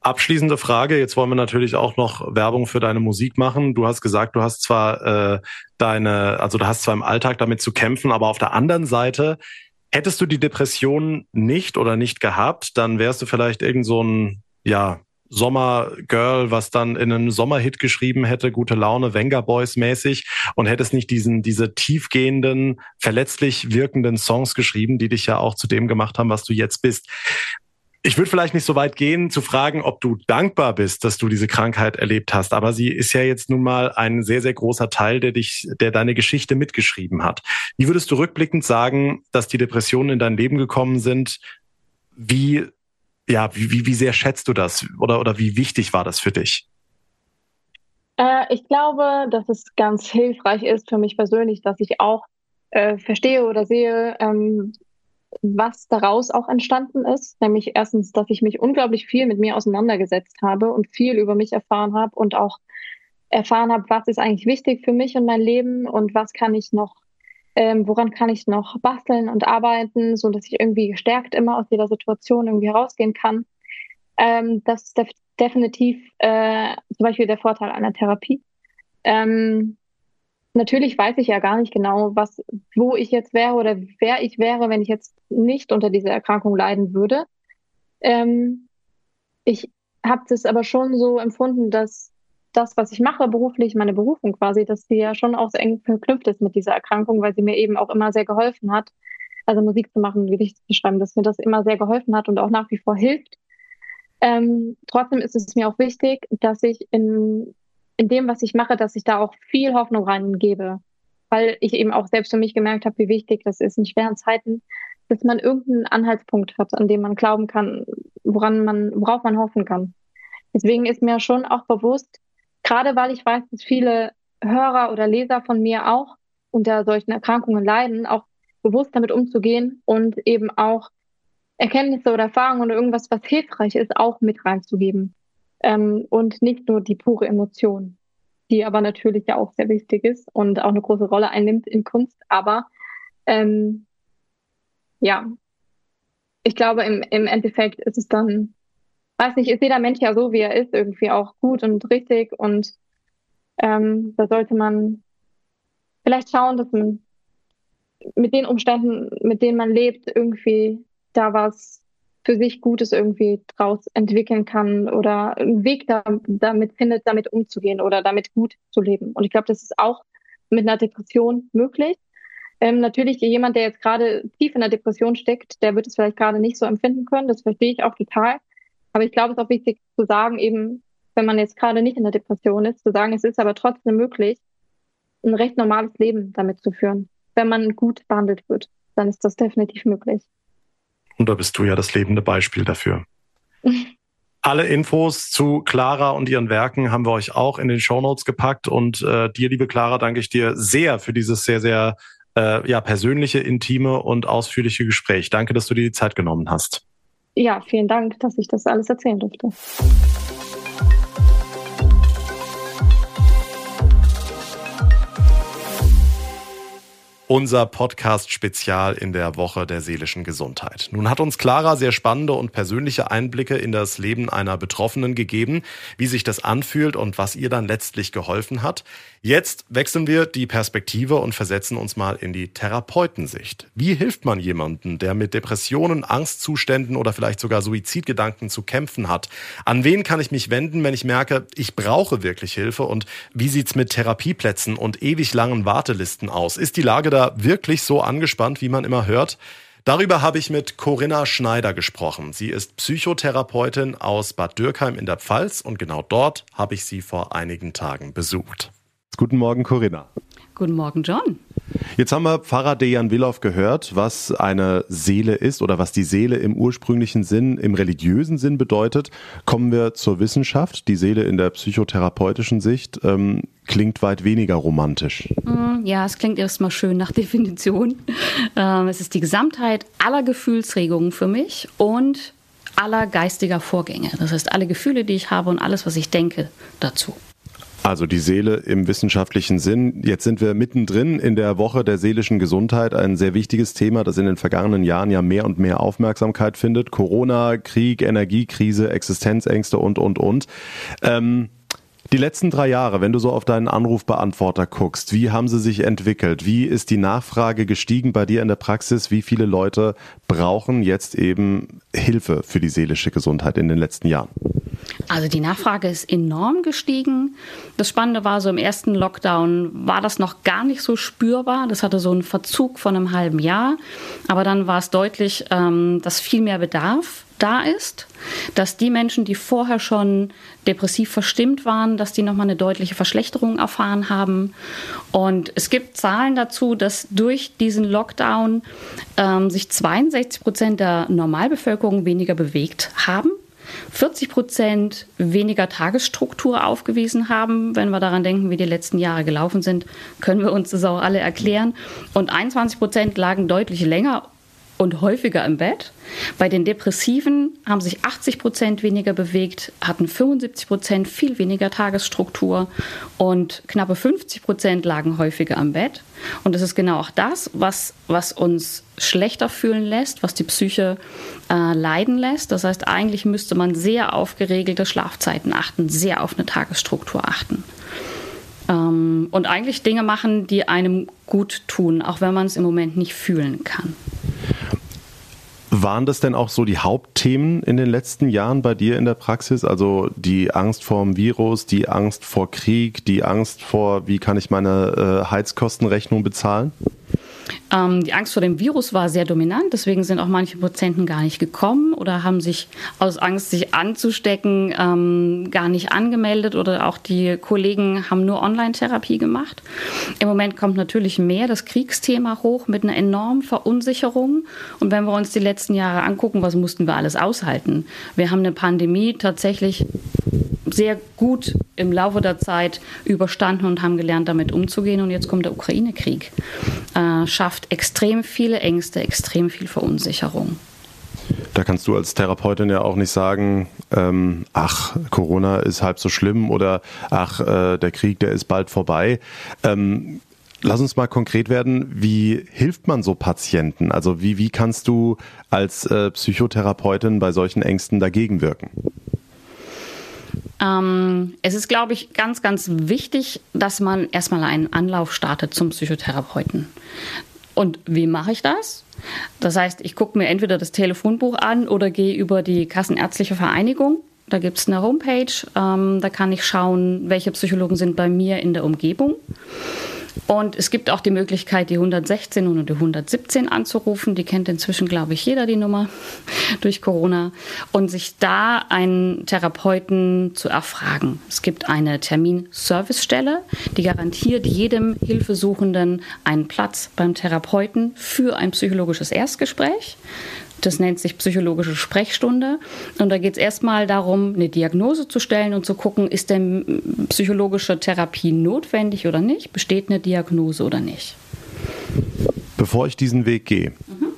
Abschließende Frage. Jetzt wollen wir natürlich auch noch Werbung für deine Musik machen. Du hast gesagt, du hast zwar äh, deine, also du hast zwar im Alltag damit zu kämpfen, aber auf der anderen Seite hättest du die Depression nicht oder nicht gehabt, dann wärst du vielleicht irgend so ein, ja, Sommergirl, was dann in einen Sommerhit geschrieben hätte, gute Laune, Venga Boys mäßig und hättest nicht diesen, diese tiefgehenden, verletzlich wirkenden Songs geschrieben, die dich ja auch zu dem gemacht haben, was du jetzt bist. Ich würde vielleicht nicht so weit gehen, zu fragen, ob du dankbar bist, dass du diese Krankheit erlebt hast. Aber sie ist ja jetzt nun mal ein sehr, sehr großer Teil, der dich, der deine Geschichte mitgeschrieben hat. Wie würdest du rückblickend sagen, dass die Depressionen in dein Leben gekommen sind? Wie ja, wie, wie, wie sehr schätzt du das oder, oder wie wichtig war das für dich? Äh, ich glaube, dass es ganz hilfreich ist für mich persönlich, dass ich auch äh, verstehe oder sehe, ähm, was daraus auch entstanden ist. Nämlich erstens, dass ich mich unglaublich viel mit mir auseinandergesetzt habe und viel über mich erfahren habe und auch erfahren habe, was ist eigentlich wichtig für mich und mein Leben und was kann ich noch ähm, woran kann ich noch basteln und arbeiten, so dass ich irgendwie gestärkt immer aus jeder Situation irgendwie herausgehen kann. Ähm, das ist def definitiv äh, zum Beispiel der Vorteil einer Therapie. Ähm, natürlich weiß ich ja gar nicht genau, was, wo ich jetzt wäre oder wer ich wäre, wenn ich jetzt nicht unter dieser Erkrankung leiden würde. Ähm, ich habe das aber schon so empfunden, dass das, was ich mache beruflich, meine Berufung quasi, dass die ja schon auch so eng verknüpft ist mit dieser Erkrankung, weil sie mir eben auch immer sehr geholfen hat, also Musik zu machen, Gedichte zu schreiben, dass mir das immer sehr geholfen hat und auch nach wie vor hilft. Ähm, trotzdem ist es mir auch wichtig, dass ich in, in dem, was ich mache, dass ich da auch viel Hoffnung reingebe, weil ich eben auch selbst für mich gemerkt habe, wie wichtig das ist in schweren Zeiten, dass man irgendeinen Anhaltspunkt hat, an dem man glauben kann, woran man, worauf man hoffen kann. Deswegen ist mir schon auch bewusst, Gerade weil ich weiß, dass viele Hörer oder Leser von mir auch unter solchen Erkrankungen leiden, auch bewusst damit umzugehen und eben auch Erkenntnisse oder Erfahrungen oder irgendwas, was hilfreich ist, auch mit reinzugeben. Ähm, und nicht nur die pure Emotion, die aber natürlich ja auch sehr wichtig ist und auch eine große Rolle einnimmt in Kunst. Aber ähm, ja, ich glaube, im, im Endeffekt ist es dann weiß nicht, ist jeder Mensch ja so, wie er ist, irgendwie auch gut und richtig. Und ähm, da sollte man vielleicht schauen, dass man mit den Umständen, mit denen man lebt, irgendwie da was für sich Gutes irgendwie draus entwickeln kann oder einen Weg da, damit findet, damit umzugehen oder damit gut zu leben. Und ich glaube, das ist auch mit einer Depression möglich. Ähm, natürlich jemand, der jetzt gerade tief in der Depression steckt, der wird es vielleicht gerade nicht so empfinden können. Das verstehe ich auch total. Aber ich glaube, es ist auch wichtig zu sagen, eben, wenn man jetzt gerade nicht in der Depression ist, zu sagen, es ist aber trotzdem möglich, ein recht normales Leben damit zu führen. Wenn man gut behandelt wird, dann ist das definitiv möglich. Und da bist du ja das lebende Beispiel dafür. Alle Infos zu Clara und ihren Werken haben wir euch auch in den Show Notes gepackt. Und äh, dir, liebe Clara, danke ich dir sehr für dieses sehr, sehr äh, ja, persönliche, intime und ausführliche Gespräch. Danke, dass du dir die Zeit genommen hast ja, vielen Dank, dass ich das alles erzählen durfte. Unser Podcast-Spezial in der Woche der seelischen Gesundheit. Nun hat uns Clara sehr spannende und persönliche Einblicke in das Leben einer Betroffenen gegeben, wie sich das anfühlt und was ihr dann letztlich geholfen hat. Jetzt wechseln wir die Perspektive und versetzen uns mal in die Therapeutensicht. Wie hilft man jemandem, der mit Depressionen, Angstzuständen oder vielleicht sogar Suizidgedanken zu kämpfen hat? An wen kann ich mich wenden, wenn ich merke, ich brauche wirklich Hilfe? Und wie sieht's mit Therapieplätzen und ewig langen Wartelisten aus? Ist die Lage da wirklich so angespannt, wie man immer hört? Darüber habe ich mit Corinna Schneider gesprochen. Sie ist Psychotherapeutin aus Bad Dürkheim in der Pfalz und genau dort habe ich sie vor einigen Tagen besucht. Guten Morgen, Corinna. Guten Morgen, John. Jetzt haben wir Pfarrer Dejan Willow gehört, was eine Seele ist oder was die Seele im ursprünglichen Sinn, im religiösen Sinn bedeutet. Kommen wir zur Wissenschaft. Die Seele in der psychotherapeutischen Sicht ähm, klingt weit weniger romantisch. Mm, ja, es klingt erstmal schön nach Definition. Ähm, es ist die Gesamtheit aller Gefühlsregungen für mich und aller geistiger Vorgänge. Das heißt, alle Gefühle, die ich habe und alles, was ich denke dazu. Also die Seele im wissenschaftlichen Sinn. Jetzt sind wir mittendrin in der Woche der seelischen Gesundheit, ein sehr wichtiges Thema, das in den vergangenen Jahren ja mehr und mehr Aufmerksamkeit findet. Corona, Krieg, Energiekrise, Existenzängste und, und, und. Ähm, die letzten drei Jahre, wenn du so auf deinen Anrufbeantworter guckst, wie haben sie sich entwickelt? Wie ist die Nachfrage gestiegen bei dir in der Praxis? Wie viele Leute brauchen jetzt eben Hilfe für die seelische Gesundheit in den letzten Jahren? Also die Nachfrage ist enorm gestiegen. Das Spannende war, so im ersten Lockdown war das noch gar nicht so spürbar. Das hatte so einen Verzug von einem halben Jahr. Aber dann war es deutlich, ähm, dass viel mehr Bedarf da ist, dass die Menschen, die vorher schon depressiv verstimmt waren, dass die nochmal eine deutliche Verschlechterung erfahren haben. Und es gibt Zahlen dazu, dass durch diesen Lockdown ähm, sich 62 Prozent der Normalbevölkerung weniger bewegt haben. 40 Prozent weniger Tagesstruktur aufgewiesen haben. Wenn wir daran denken, wie die letzten Jahre gelaufen sind, können wir uns das auch alle erklären. Und 21 Prozent lagen deutlich länger und häufiger im Bett. Bei den Depressiven haben sich 80 Prozent weniger bewegt, hatten 75 Prozent viel weniger Tagesstruktur und knappe 50 Prozent lagen häufiger am Bett. Und das ist genau auch das, was, was uns schlechter fühlen lässt, was die Psyche äh, leiden lässt. Das heißt, eigentlich müsste man sehr auf geregelte Schlafzeiten achten, sehr auf eine Tagesstruktur achten ähm, und eigentlich Dinge machen, die einem gut tun, auch wenn man es im Moment nicht fühlen kann. Waren das denn auch so die Hauptthemen in den letzten Jahren bei dir in der Praxis? Also die Angst vor dem Virus, die Angst vor Krieg, die Angst vor, wie kann ich meine äh, Heizkostenrechnung bezahlen? Ähm, die Angst vor dem Virus war sehr dominant, deswegen sind auch manche Patienten gar nicht gekommen oder haben sich aus Angst, sich anzustecken, ähm, gar nicht angemeldet oder auch die Kollegen haben nur Online-Therapie gemacht. Im Moment kommt natürlich mehr das Kriegsthema hoch mit einer enormen Verunsicherung. Und wenn wir uns die letzten Jahre angucken, was mussten wir alles aushalten? Wir haben eine Pandemie tatsächlich sehr gut im Laufe der Zeit überstanden und haben gelernt, damit umzugehen. Und jetzt kommt der Ukraine-Krieg. Äh, schafft extrem viele Ängste, extrem viel Verunsicherung. Da kannst du als Therapeutin ja auch nicht sagen, ähm, ach, Corona ist halb so schlimm oder ach, äh, der Krieg, der ist bald vorbei. Ähm, lass uns mal konkret werden. Wie hilft man so Patienten? Also wie, wie kannst du als äh, Psychotherapeutin bei solchen Ängsten dagegen wirken? Ähm, es ist, glaube ich, ganz, ganz wichtig, dass man erstmal einen Anlauf startet zum Psychotherapeuten. Und wie mache ich das? Das heißt, ich gucke mir entweder das Telefonbuch an oder gehe über die Kassenärztliche Vereinigung. Da gibt es eine Homepage, ähm, da kann ich schauen, welche Psychologen sind bei mir in der Umgebung. Und es gibt auch die Möglichkeit, die 116 und die 117 anzurufen. Die kennt inzwischen, glaube ich, jeder die Nummer durch Corona. Und sich da einen Therapeuten zu erfragen. Es gibt eine Terminservicestelle, die garantiert jedem Hilfesuchenden einen Platz beim Therapeuten für ein psychologisches Erstgespräch. Das nennt sich psychologische Sprechstunde. Und da geht es erstmal darum, eine Diagnose zu stellen und zu gucken, ist denn psychologische Therapie notwendig oder nicht? Besteht eine Diagnose oder nicht? Bevor ich diesen Weg gehe, mhm.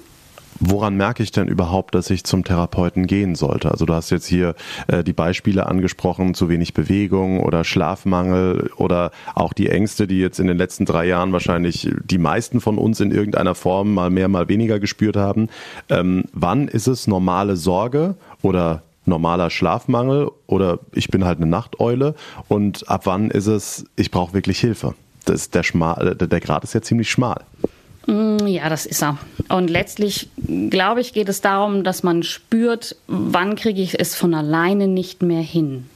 Woran merke ich denn überhaupt, dass ich zum Therapeuten gehen sollte? Also du hast jetzt hier äh, die Beispiele angesprochen, zu wenig Bewegung oder Schlafmangel oder auch die Ängste, die jetzt in den letzten drei Jahren wahrscheinlich die meisten von uns in irgendeiner Form mal mehr, mal weniger gespürt haben. Ähm, wann ist es normale Sorge oder normaler Schlafmangel oder ich bin halt eine Nachteule und ab wann ist es, ich brauche wirklich Hilfe? Das, der, schmal, der Grad ist ja ziemlich schmal. Mm, ja, das ist er. Und letztlich, glaube ich, geht es darum, dass man spürt, wann kriege ich es von alleine nicht mehr hin.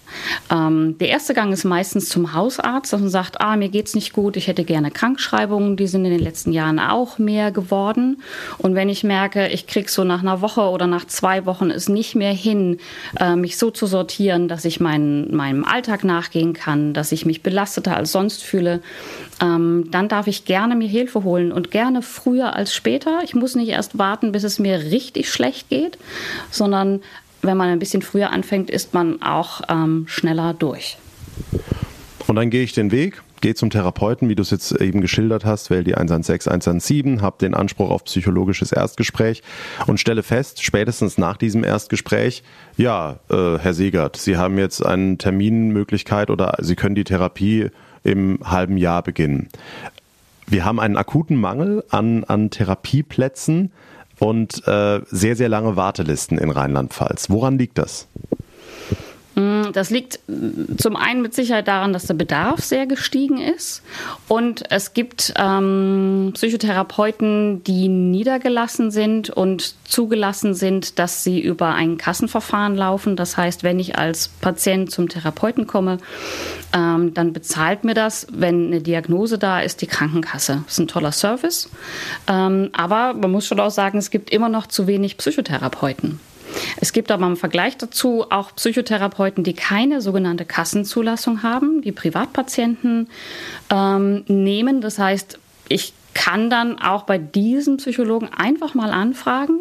Ähm, der erste Gang ist meistens zum Hausarzt, dass man sagt, ah, mir geht's nicht gut, ich hätte gerne Krankschreibungen, die sind in den letzten Jahren auch mehr geworden. Und wenn ich merke, ich krieg so nach einer Woche oder nach zwei Wochen es nicht mehr hin, äh, mich so zu sortieren, dass ich mein, meinem Alltag nachgehen kann, dass ich mich belasteter als sonst fühle, ähm, dann darf ich gerne mir Hilfe holen und gerne früher als später. Ich muss nicht erst warten, bis es mir richtig schlecht geht, sondern wenn man ein bisschen früher anfängt, ist man auch ähm, schneller durch. Und dann gehe ich den Weg, gehe zum Therapeuten, wie du es jetzt eben geschildert hast, wähle die 116, 117, habe den Anspruch auf psychologisches Erstgespräch und stelle fest, spätestens nach diesem Erstgespräch, ja, äh, Herr Segert, Sie haben jetzt eine Terminmöglichkeit oder Sie können die Therapie im halben Jahr beginnen. Wir haben einen akuten Mangel an, an Therapieplätzen und äh, sehr, sehr lange Wartelisten in Rheinland-Pfalz. Woran liegt das? Mm, das liegt mm, zum einen mit Sicherheit daran, dass der Bedarf sehr gestiegen ist. Und es gibt ähm, Psychotherapeuten, die niedergelassen sind und zugelassen sind, dass sie über ein Kassenverfahren laufen. Das heißt, wenn ich als Patient zum Therapeuten komme, ähm, dann bezahlt mir das, wenn eine Diagnose da ist, die Krankenkasse. Das ist ein toller Service. Ähm, aber man muss schon auch sagen, es gibt immer noch zu wenig Psychotherapeuten. Es gibt aber im Vergleich dazu auch Psychotherapeuten, die keine sogenannte Kassenzulassung haben, die Privatpatienten ähm, nehmen. Das heißt, ich kann dann auch bei diesen Psychologen einfach mal anfragen.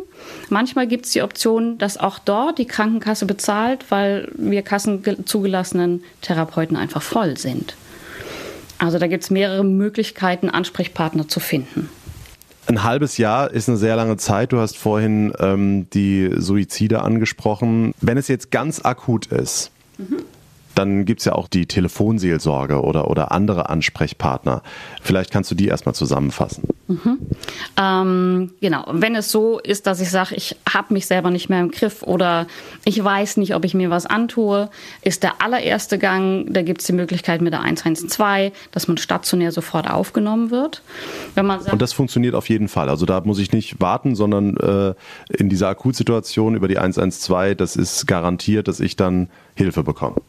Manchmal gibt es die Option, dass auch dort die Krankenkasse bezahlt, weil wir kassenzugelassenen Therapeuten einfach voll sind. Also da gibt es mehrere Möglichkeiten, Ansprechpartner zu finden. Ein halbes Jahr ist eine sehr lange Zeit. Du hast vorhin ähm, die Suizide angesprochen. Wenn es jetzt ganz akut ist, mhm. Dann gibt es ja auch die Telefonseelsorge oder, oder andere Ansprechpartner. Vielleicht kannst du die erstmal zusammenfassen. Mhm. Ähm, genau, wenn es so ist, dass ich sage, ich habe mich selber nicht mehr im Griff oder ich weiß nicht, ob ich mir was antue, ist der allererste Gang, da gibt es die Möglichkeit mit der 112, dass man stationär sofort aufgenommen wird. Wenn man sagt, Und das funktioniert auf jeden Fall. Also da muss ich nicht warten, sondern äh, in dieser Akutsituation über die 112, das ist garantiert, dass ich dann Hilfe bekomme.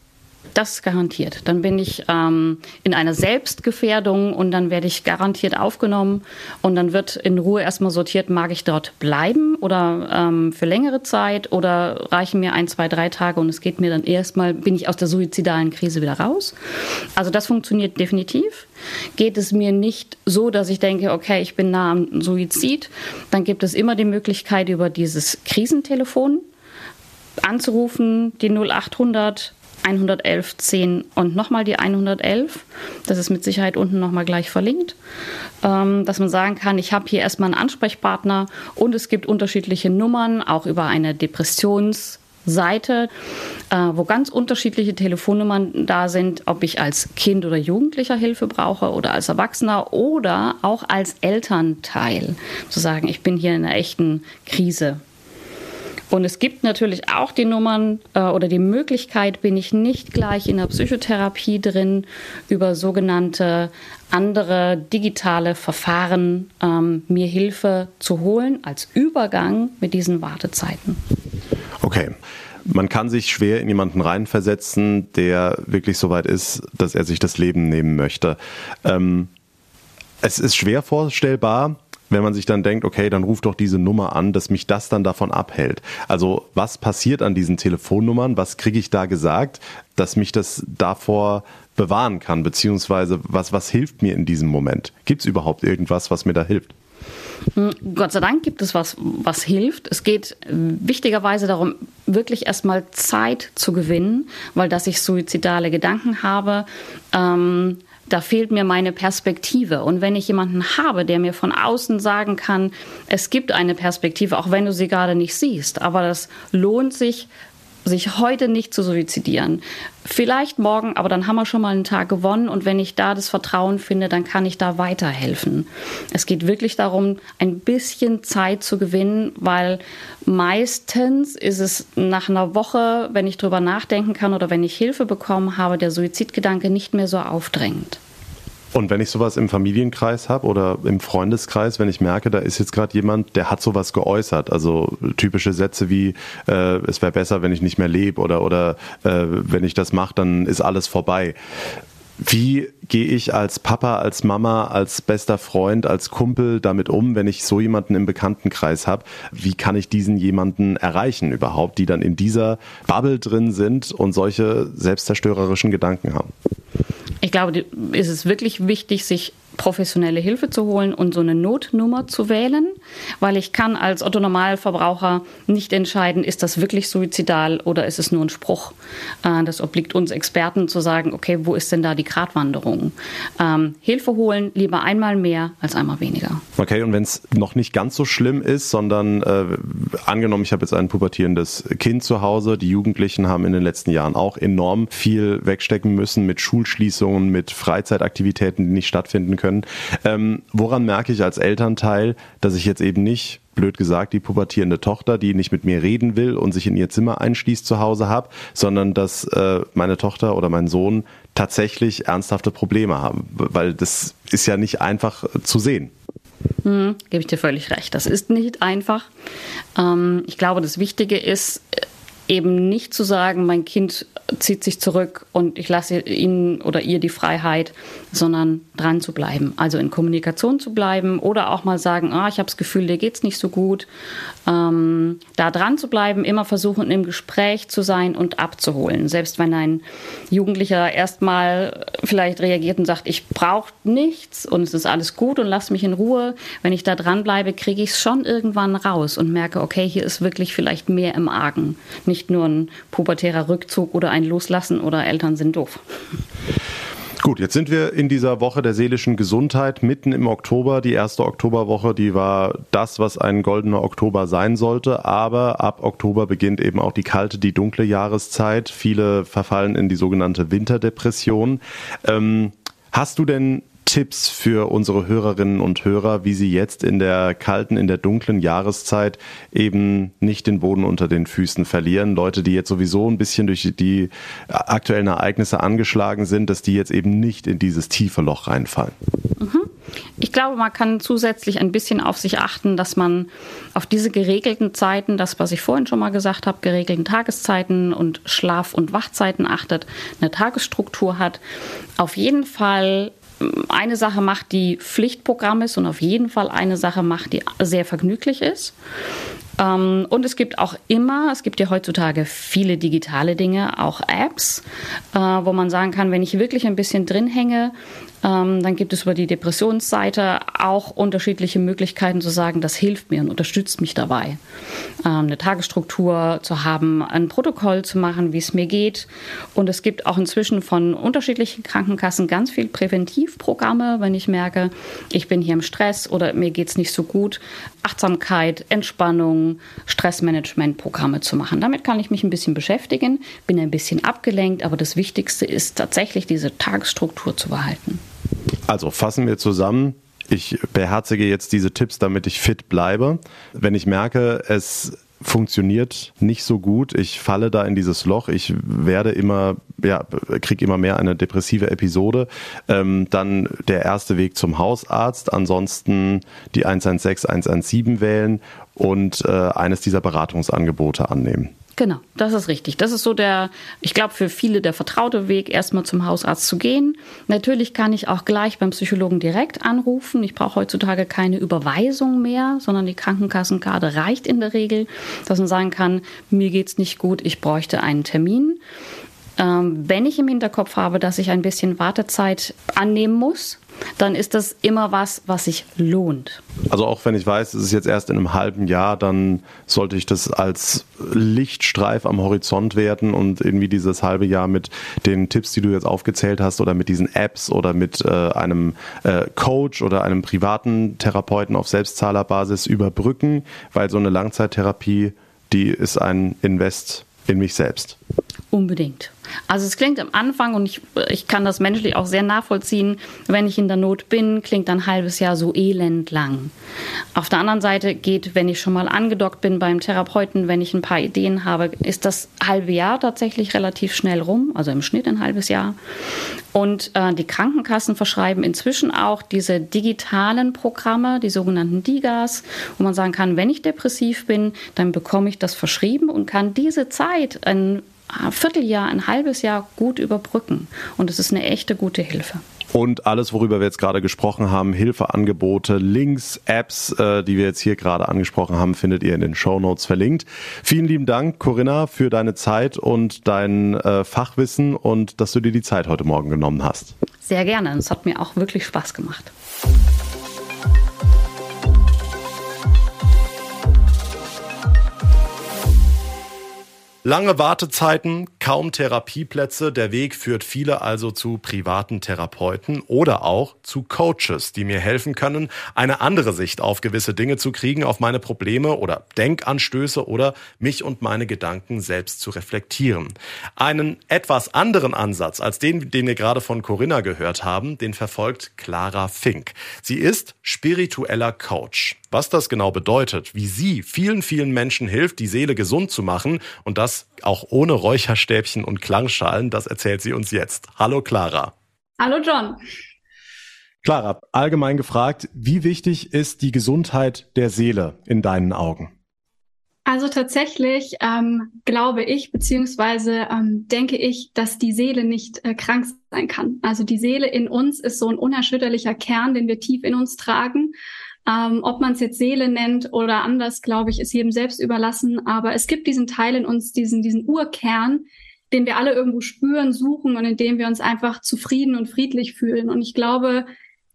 Das garantiert. Dann bin ich ähm, in einer Selbstgefährdung und dann werde ich garantiert aufgenommen und dann wird in Ruhe erstmal sortiert, mag ich dort bleiben oder ähm, für längere Zeit oder reichen mir ein, zwei, drei Tage und es geht mir dann erstmal, bin ich aus der suizidalen Krise wieder raus. Also das funktioniert definitiv. Geht es mir nicht so, dass ich denke, okay, ich bin nah am Suizid, dann gibt es immer die Möglichkeit über dieses Krisentelefon anzurufen, die 0800 111 10 und nochmal die 111. Das ist mit Sicherheit unten nochmal gleich verlinkt, ähm, dass man sagen kann, ich habe hier erstmal einen Ansprechpartner und es gibt unterschiedliche Nummern, auch über eine Depressionsseite, äh, wo ganz unterschiedliche Telefonnummern da sind, ob ich als Kind oder Jugendlicher Hilfe brauche oder als Erwachsener oder auch als Elternteil. Zu sagen, ich bin hier in einer echten Krise. Und es gibt natürlich auch die Nummern äh, oder die Möglichkeit, bin ich nicht gleich in der Psychotherapie drin, über sogenannte andere digitale Verfahren ähm, mir Hilfe zu holen als Übergang mit diesen Wartezeiten. Okay. Man kann sich schwer in jemanden reinversetzen, der wirklich so weit ist, dass er sich das Leben nehmen möchte. Ähm, es ist schwer vorstellbar, wenn man sich dann denkt, okay, dann ruf doch diese Nummer an, dass mich das dann davon abhält. Also was passiert an diesen Telefonnummern? Was kriege ich da gesagt, dass mich das davor bewahren kann? Beziehungsweise was, was hilft mir in diesem Moment? Gibt es überhaupt irgendwas, was mir da hilft? Hm, Gott sei Dank gibt es was, was hilft. Es geht wichtigerweise darum, wirklich erstmal Zeit zu gewinnen, weil dass ich suizidale Gedanken habe, ähm, da fehlt mir meine Perspektive. Und wenn ich jemanden habe, der mir von außen sagen kann, es gibt eine Perspektive, auch wenn du sie gerade nicht siehst, aber das lohnt sich, sich heute nicht zu suizidieren. Vielleicht morgen, aber dann haben wir schon mal einen Tag gewonnen und wenn ich da das Vertrauen finde, dann kann ich da weiterhelfen. Es geht wirklich darum, ein bisschen Zeit zu gewinnen, weil meistens ist es nach einer Woche, wenn ich drüber nachdenken kann oder wenn ich Hilfe bekommen habe, der Suizidgedanke nicht mehr so aufdrängend. Und wenn ich sowas im Familienkreis habe oder im Freundeskreis, wenn ich merke, da ist jetzt gerade jemand, der hat sowas geäußert, also typische Sätze wie äh, es wäre besser, wenn ich nicht mehr lebe oder oder äh, wenn ich das mache, dann ist alles vorbei. Wie gehe ich als Papa, als Mama, als bester Freund, als Kumpel damit um, wenn ich so jemanden im Bekanntenkreis habe? Wie kann ich diesen jemanden erreichen überhaupt, die dann in dieser Bubble drin sind und solche selbstzerstörerischen Gedanken haben? Ich glaube, ist es wirklich wichtig, sich professionelle Hilfe zu holen und so eine Notnummer zu wählen, weil ich kann als Otto-Normalverbraucher nicht entscheiden, ist das wirklich suizidal oder ist es nur ein Spruch. Äh, das obliegt uns Experten zu sagen, okay, wo ist denn da die Gratwanderung? Ähm, Hilfe holen, lieber einmal mehr als einmal weniger. Okay, und wenn es noch nicht ganz so schlimm ist, sondern äh, angenommen, ich habe jetzt ein pubertierendes Kind zu Hause, die Jugendlichen haben in den letzten Jahren auch enorm viel wegstecken müssen mit Schulschließungen, mit Freizeitaktivitäten, die nicht stattfinden können können. Ähm, woran merke ich als Elternteil, dass ich jetzt eben nicht blöd gesagt, die pubertierende Tochter, die nicht mit mir reden will und sich in ihr Zimmer einschließt zu Hause habe, sondern dass äh, meine Tochter oder mein Sohn tatsächlich ernsthafte Probleme haben, weil das ist ja nicht einfach zu sehen. Hm, gebe ich dir völlig recht. Das ist nicht einfach. Ähm, ich glaube, das Wichtige ist eben nicht zu sagen, mein Kind zieht sich zurück und ich lasse ihn oder ihr die Freiheit, sondern dran zu bleiben. Also in Kommunikation zu bleiben oder auch mal sagen, ah, ich habe das Gefühl, dir geht's nicht so gut. Ähm, da dran zu bleiben, immer versuchen, im Gespräch zu sein und abzuholen. Selbst wenn ein Jugendlicher erstmal vielleicht reagiert und sagt, ich brauche nichts und es ist alles gut und lass mich in Ruhe. Wenn ich da dran bleibe, kriege ich es schon irgendwann raus und merke, okay, hier ist wirklich vielleicht mehr im Argen. Nicht nur ein pubertärer Rückzug oder ein Loslassen oder Eltern sind doof. Gut, jetzt sind wir in dieser Woche der seelischen Gesundheit mitten im Oktober. Die erste Oktoberwoche, die war das, was ein goldener Oktober sein sollte. Aber ab Oktober beginnt eben auch die kalte, die dunkle Jahreszeit. Viele verfallen in die sogenannte Winterdepression. Ähm, hast du denn Tipps für unsere Hörerinnen und Hörer, wie sie jetzt in der kalten, in der dunklen Jahreszeit eben nicht den Boden unter den Füßen verlieren. Leute, die jetzt sowieso ein bisschen durch die aktuellen Ereignisse angeschlagen sind, dass die jetzt eben nicht in dieses tiefe Loch reinfallen. Mhm. Ich glaube, man kann zusätzlich ein bisschen auf sich achten, dass man auf diese geregelten Zeiten, das, was ich vorhin schon mal gesagt habe, geregelten Tageszeiten und Schlaf- und Wachzeiten achtet, eine Tagesstruktur hat. Auf jeden Fall eine Sache macht, die Pflichtprogramm ist und auf jeden Fall eine Sache macht, die sehr vergnüglich ist. Ähm, und es gibt auch immer, es gibt ja heutzutage viele digitale Dinge, auch Apps, äh, wo man sagen kann, wenn ich wirklich ein bisschen drin hänge, dann gibt es über die Depressionsseite auch unterschiedliche Möglichkeiten zu sagen, das hilft mir und unterstützt mich dabei. Ähm, eine Tagesstruktur zu haben, ein Protokoll zu machen, wie es mir geht. Und es gibt auch inzwischen von unterschiedlichen Krankenkassen ganz viel Präventivprogramme, wenn ich merke, ich bin hier im Stress oder mir geht es nicht so gut. Achtsamkeit, Entspannung, Stressmanagementprogramme zu machen. Damit kann ich mich ein bisschen beschäftigen, bin ein bisschen abgelenkt, aber das Wichtigste ist tatsächlich diese Tagesstruktur zu behalten. Also fassen wir zusammen. Ich beherzige jetzt diese Tipps, damit ich fit bleibe. Wenn ich merke, es funktioniert nicht so gut. Ich falle da in dieses Loch. Ich werde immer, ja, kriege immer mehr eine depressive Episode. Ähm, dann der erste Weg zum Hausarzt. Ansonsten die 116, 117 wählen und äh, eines dieser Beratungsangebote annehmen. Genau, das ist richtig. Das ist so der, ich glaube, für viele der vertraute Weg, erstmal zum Hausarzt zu gehen. Natürlich kann ich auch gleich beim Psychologen direkt anrufen. Ich brauche heutzutage keine Überweisung mehr, sondern die Krankenkassenkarte reicht in der Regel, dass man sagen kann, mir geht's nicht gut, ich bräuchte einen Termin. Ähm, wenn ich im Hinterkopf habe, dass ich ein bisschen Wartezeit annehmen muss, dann ist das immer was, was sich lohnt. Also auch wenn ich weiß, es ist jetzt erst in einem halben Jahr, dann sollte ich das als Lichtstreif am Horizont werten und irgendwie dieses halbe Jahr mit den Tipps, die du jetzt aufgezählt hast oder mit diesen Apps oder mit äh, einem äh, Coach oder einem privaten Therapeuten auf Selbstzahlerbasis überbrücken, weil so eine Langzeittherapie, die ist ein Invest in mich selbst. Unbedingt. Also es klingt am Anfang, und ich, ich kann das menschlich auch sehr nachvollziehen, wenn ich in der Not bin, klingt ein halbes Jahr so elend lang. Auf der anderen Seite geht, wenn ich schon mal angedockt bin beim Therapeuten, wenn ich ein paar Ideen habe, ist das halbe Jahr tatsächlich relativ schnell rum, also im Schnitt ein halbes Jahr. Und äh, die Krankenkassen verschreiben inzwischen auch diese digitalen Programme, die sogenannten DIGAs, wo man sagen kann, wenn ich depressiv bin, dann bekomme ich das verschrieben und kann diese Zeit ein Vierteljahr, ein halbes Jahr gut überbrücken. Und es ist eine echte gute Hilfe. Und alles, worüber wir jetzt gerade gesprochen haben, Hilfeangebote, Links, Apps, äh, die wir jetzt hier gerade angesprochen haben, findet ihr in den Show Notes verlinkt. Vielen lieben Dank, Corinna, für deine Zeit und dein äh, Fachwissen und dass du dir die Zeit heute Morgen genommen hast. Sehr gerne. Es hat mir auch wirklich Spaß gemacht. Lange Wartezeiten, kaum Therapieplätze, der Weg führt viele also zu privaten Therapeuten oder auch zu Coaches, die mir helfen können, eine andere Sicht auf gewisse Dinge zu kriegen, auf meine Probleme oder Denkanstöße oder mich und meine Gedanken selbst zu reflektieren. Einen etwas anderen Ansatz als den, den wir gerade von Corinna gehört haben, den verfolgt Clara Fink. Sie ist spiritueller Coach. Was das genau bedeutet, wie sie vielen, vielen Menschen hilft, die Seele gesund zu machen und das auch ohne Räucherstäbchen und Klangschalen, das erzählt sie uns jetzt. Hallo Clara. Hallo John. Clara, allgemein gefragt, wie wichtig ist die Gesundheit der Seele in deinen Augen? Also tatsächlich ähm, glaube ich, beziehungsweise ähm, denke ich, dass die Seele nicht äh, krank sein kann. Also die Seele in uns ist so ein unerschütterlicher Kern, den wir tief in uns tragen. Ähm, ob man es jetzt Seele nennt oder anders, glaube ich, ist jedem selbst überlassen. Aber es gibt diesen Teil in uns, diesen, diesen Urkern, den wir alle irgendwo spüren, suchen und in dem wir uns einfach zufrieden und friedlich fühlen. Und ich glaube,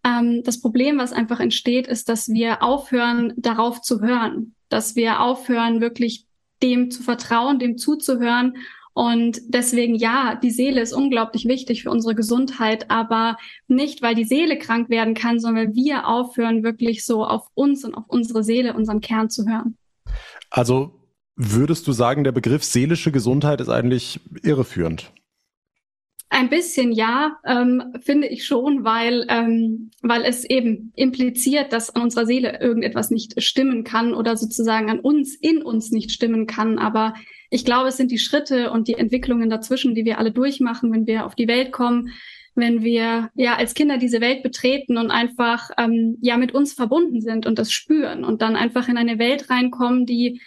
ähm, das Problem, was einfach entsteht, ist, dass wir aufhören, darauf zu hören, dass wir aufhören, wirklich dem zu vertrauen, dem zuzuhören und deswegen, ja, die Seele ist unglaublich wichtig für unsere Gesundheit, aber nicht, weil die Seele krank werden kann, sondern weil wir aufhören, wirklich so auf uns und auf unsere Seele, unseren Kern zu hören. Also würdest du sagen, der Begriff seelische Gesundheit ist eigentlich irreführend? Ein bisschen ja, ähm, finde ich schon, weil, ähm, weil es eben impliziert, dass an unserer Seele irgendetwas nicht stimmen kann oder sozusagen an uns, in uns nicht stimmen kann. Aber ich glaube, es sind die Schritte und die Entwicklungen dazwischen, die wir alle durchmachen, wenn wir auf die Welt kommen, wenn wir ja als Kinder diese Welt betreten und einfach ähm, ja mit uns verbunden sind und das spüren und dann einfach in eine Welt reinkommen, die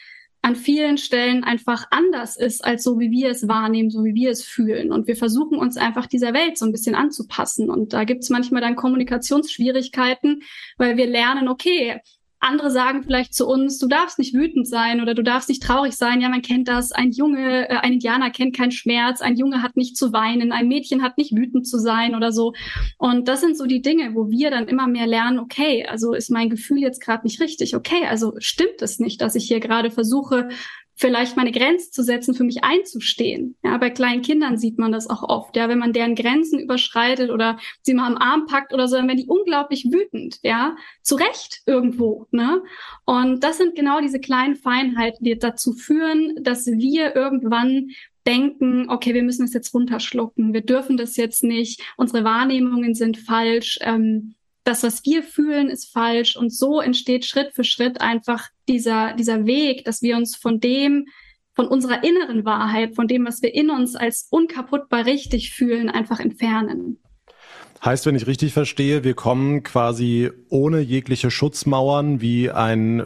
an vielen Stellen einfach anders ist als so, wie wir es wahrnehmen, so wie wir es fühlen. Und wir versuchen uns einfach dieser Welt so ein bisschen anzupassen. Und da gibt es manchmal dann Kommunikationsschwierigkeiten, weil wir lernen, okay, andere sagen vielleicht zu uns, du darfst nicht wütend sein oder du darfst nicht traurig sein. Ja, man kennt das. Ein Junge, äh, ein Indianer kennt keinen Schmerz. Ein Junge hat nicht zu weinen. Ein Mädchen hat nicht wütend zu sein oder so. Und das sind so die Dinge, wo wir dann immer mehr lernen, okay, also ist mein Gefühl jetzt gerade nicht richtig. Okay, also stimmt es nicht, dass ich hier gerade versuche, vielleicht meine Grenzen zu setzen, für mich einzustehen. Ja, bei kleinen Kindern sieht man das auch oft. Ja, wenn man deren Grenzen überschreitet oder sie mal am Arm packt oder so, dann werden die unglaublich wütend. Ja, zu Recht irgendwo. Ne? Und das sind genau diese kleinen Feinheiten, die dazu führen, dass wir irgendwann denken, okay, wir müssen es jetzt runterschlucken, wir dürfen das jetzt nicht, unsere Wahrnehmungen sind falsch. Ähm, das, was wir fühlen, ist falsch. Und so entsteht Schritt für Schritt einfach dieser, dieser Weg, dass wir uns von dem, von unserer inneren Wahrheit, von dem, was wir in uns als unkaputtbar richtig fühlen, einfach entfernen. Heißt, wenn ich richtig verstehe, wir kommen quasi ohne jegliche Schutzmauern wie ein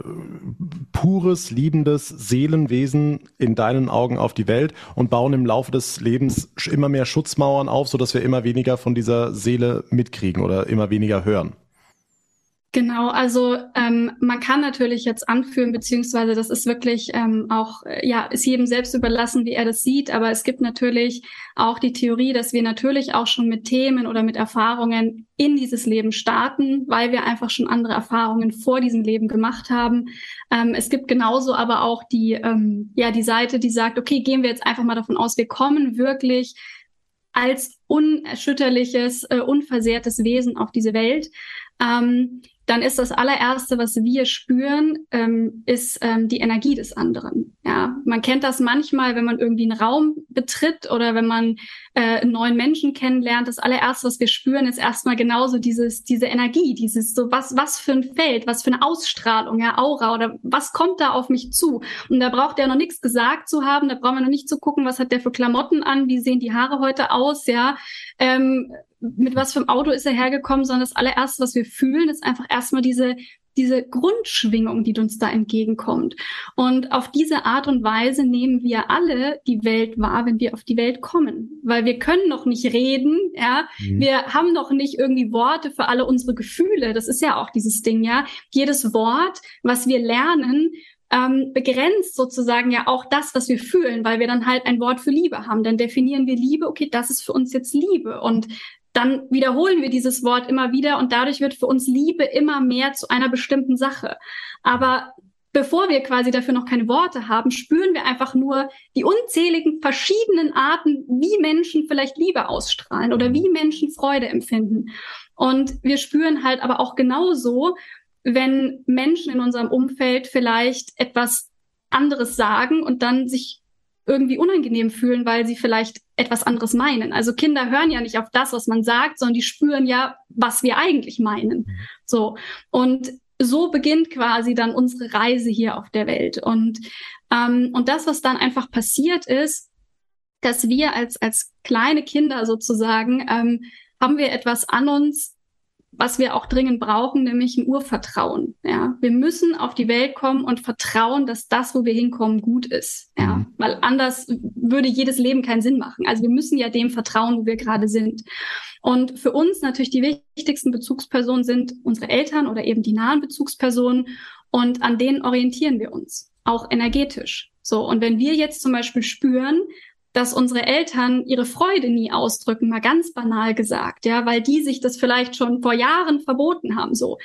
pures, liebendes Seelenwesen in deinen Augen auf die Welt und bauen im Laufe des Lebens immer mehr Schutzmauern auf, sodass wir immer weniger von dieser Seele mitkriegen oder immer weniger hören. Genau, also ähm, man kann natürlich jetzt anführen, beziehungsweise das ist wirklich ähm, auch, äh, ja, ist jedem selbst überlassen, wie er das sieht, aber es gibt natürlich auch die Theorie, dass wir natürlich auch schon mit Themen oder mit Erfahrungen in dieses Leben starten, weil wir einfach schon andere Erfahrungen vor diesem Leben gemacht haben. Ähm, es gibt genauso aber auch die, ähm, ja, die Seite, die sagt, okay, gehen wir jetzt einfach mal davon aus, wir kommen wirklich als unerschütterliches, äh, unversehrtes Wesen auf diese Welt. Ähm, dann ist das allererste, was wir spüren, ähm, ist ähm, die Energie des anderen. Ja, man kennt das manchmal, wenn man irgendwie einen Raum betritt oder wenn man äh, einen neuen Menschen kennenlernt. Das allererste, was wir spüren, ist erstmal genauso dieses, diese Energie, dieses so was, was für ein Feld, was für eine Ausstrahlung, ja, Aura oder was kommt da auf mich zu? Und da braucht er noch nichts gesagt zu haben, da brauchen wir noch nicht zu gucken, was hat der für Klamotten an, wie sehen die Haare heute aus, ja. Ähm, mit was für einem Auto ist er hergekommen, sondern das allererste, was wir fühlen, ist einfach erstmal diese, diese Grundschwingung, die uns da entgegenkommt. Und auf diese Art und Weise nehmen wir alle die Welt wahr, wenn wir auf die Welt kommen. Weil wir können noch nicht reden, ja. Mhm. Wir haben noch nicht irgendwie Worte für alle unsere Gefühle. Das ist ja auch dieses Ding, ja. Jedes Wort, was wir lernen, ähm, begrenzt sozusagen ja auch das, was wir fühlen, weil wir dann halt ein Wort für Liebe haben. Dann definieren wir Liebe, okay, das ist für uns jetzt Liebe. Und dann wiederholen wir dieses Wort immer wieder und dadurch wird für uns Liebe immer mehr zu einer bestimmten Sache. Aber bevor wir quasi dafür noch keine Worte haben, spüren wir einfach nur die unzähligen verschiedenen Arten, wie Menschen vielleicht Liebe ausstrahlen oder wie Menschen Freude empfinden. Und wir spüren halt aber auch genauso, wenn Menschen in unserem Umfeld vielleicht etwas anderes sagen und dann sich irgendwie unangenehm fühlen, weil sie vielleicht etwas anderes meinen. Also Kinder hören ja nicht auf das, was man sagt, sondern die spüren ja, was wir eigentlich meinen. Mhm. So. Und so beginnt quasi dann unsere Reise hier auf der Welt. Und, ähm, und das, was dann einfach passiert ist, dass wir als, als kleine Kinder sozusagen, ähm, haben wir etwas an uns, was wir auch dringend brauchen, nämlich ein Urvertrauen. Ja, wir müssen auf die Welt kommen und vertrauen, dass das, wo wir hinkommen, gut ist. Ja, mhm. weil anders würde jedes Leben keinen Sinn machen. Also wir müssen ja dem vertrauen, wo wir gerade sind. Und für uns natürlich die wichtigsten Bezugspersonen sind unsere Eltern oder eben die nahen Bezugspersonen. Und an denen orientieren wir uns, auch energetisch. So. Und wenn wir jetzt zum Beispiel spüren, dass unsere Eltern ihre Freude nie ausdrücken, mal ganz banal gesagt, ja, weil die sich das vielleicht schon vor Jahren verboten haben, so,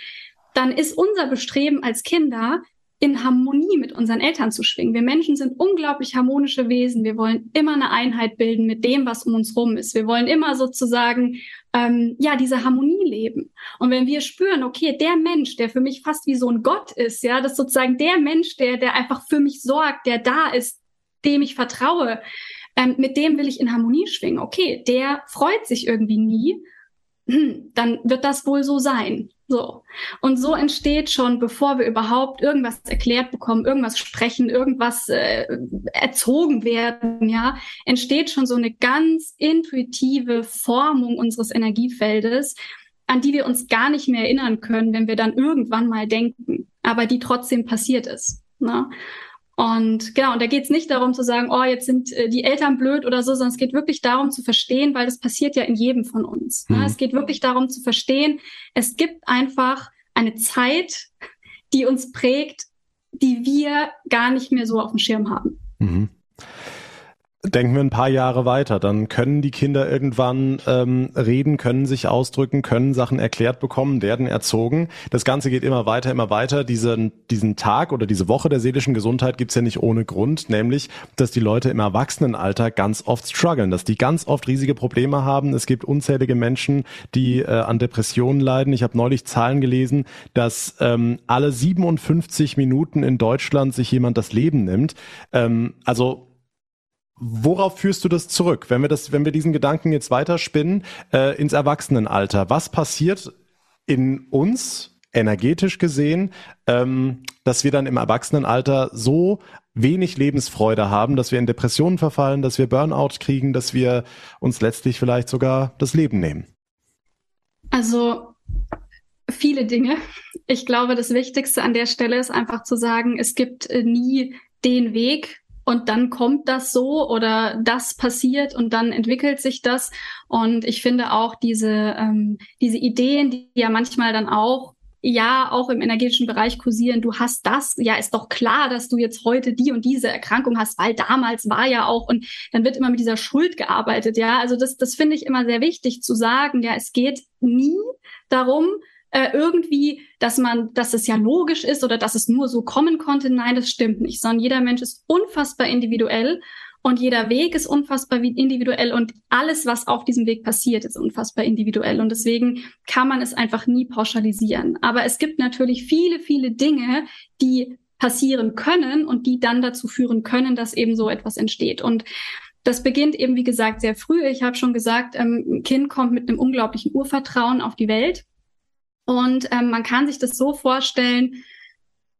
dann ist unser Bestreben als Kinder, in Harmonie mit unseren Eltern zu schwingen. Wir Menschen sind unglaublich harmonische Wesen. Wir wollen immer eine Einheit bilden mit dem, was um uns rum ist. Wir wollen immer sozusagen ähm, ja diese Harmonie leben. Und wenn wir spüren, okay, der Mensch, der für mich fast wie so ein Gott ist, ja, das ist sozusagen der Mensch, der der einfach für mich sorgt, der da ist, dem ich vertraue, ähm, mit dem will ich in Harmonie schwingen. Okay, der freut sich irgendwie nie, hm, dann wird das wohl so sein. So. Und so entsteht schon, bevor wir überhaupt irgendwas erklärt bekommen, irgendwas sprechen, irgendwas äh, erzogen werden, ja, entsteht schon so eine ganz intuitive Formung unseres Energiefeldes, an die wir uns gar nicht mehr erinnern können, wenn wir dann irgendwann mal denken, aber die trotzdem passiert ist. Ne? Und genau, und da geht es nicht darum zu sagen, oh, jetzt sind äh, die Eltern blöd oder so, sondern es geht wirklich darum zu verstehen, weil das passiert ja in jedem von uns. Ne? Mhm. Es geht wirklich darum zu verstehen, es gibt einfach eine Zeit, die uns prägt, die wir gar nicht mehr so auf dem Schirm haben. Mhm denken wir ein paar Jahre weiter, dann können die Kinder irgendwann ähm, reden, können sich ausdrücken, können Sachen erklärt bekommen, werden erzogen. Das Ganze geht immer weiter, immer weiter. Diesen, diesen Tag oder diese Woche der seelischen Gesundheit gibt's ja nicht ohne Grund, nämlich, dass die Leute im Erwachsenenalter ganz oft strugglen, dass die ganz oft riesige Probleme haben. Es gibt unzählige Menschen, die äh, an Depressionen leiden. Ich habe neulich Zahlen gelesen, dass ähm, alle 57 Minuten in Deutschland sich jemand das Leben nimmt. Ähm, also Worauf führst du das zurück, wenn wir das, wenn wir diesen Gedanken jetzt weiterspinnen äh, ins Erwachsenenalter? Was passiert in uns energetisch gesehen, ähm, dass wir dann im Erwachsenenalter so wenig Lebensfreude haben, dass wir in Depressionen verfallen, dass wir Burnout kriegen, dass wir uns letztlich vielleicht sogar das Leben nehmen? Also viele Dinge. Ich glaube, das Wichtigste an der Stelle ist einfach zu sagen, es gibt äh, nie den Weg, und dann kommt das so oder das passiert und dann entwickelt sich das. Und ich finde auch diese, ähm, diese Ideen, die ja manchmal dann auch ja auch im energetischen Bereich kursieren, du hast das, ja, ist doch klar, dass du jetzt heute die und diese Erkrankung hast, weil damals war ja auch und dann wird immer mit dieser Schuld gearbeitet, ja. Also das, das finde ich immer sehr wichtig zu sagen, ja, es geht nie darum, äh, irgendwie, dass man, dass es ja logisch ist oder dass es nur so kommen konnte. Nein, das stimmt nicht, sondern jeder Mensch ist unfassbar individuell und jeder Weg ist unfassbar individuell und alles, was auf diesem Weg passiert, ist unfassbar individuell. Und deswegen kann man es einfach nie pauschalisieren. Aber es gibt natürlich viele, viele Dinge, die passieren können und die dann dazu führen können, dass eben so etwas entsteht. Und das beginnt eben, wie gesagt, sehr früh. Ich habe schon gesagt, ähm, ein Kind kommt mit einem unglaublichen Urvertrauen auf die Welt. Und ähm, man kann sich das so vorstellen,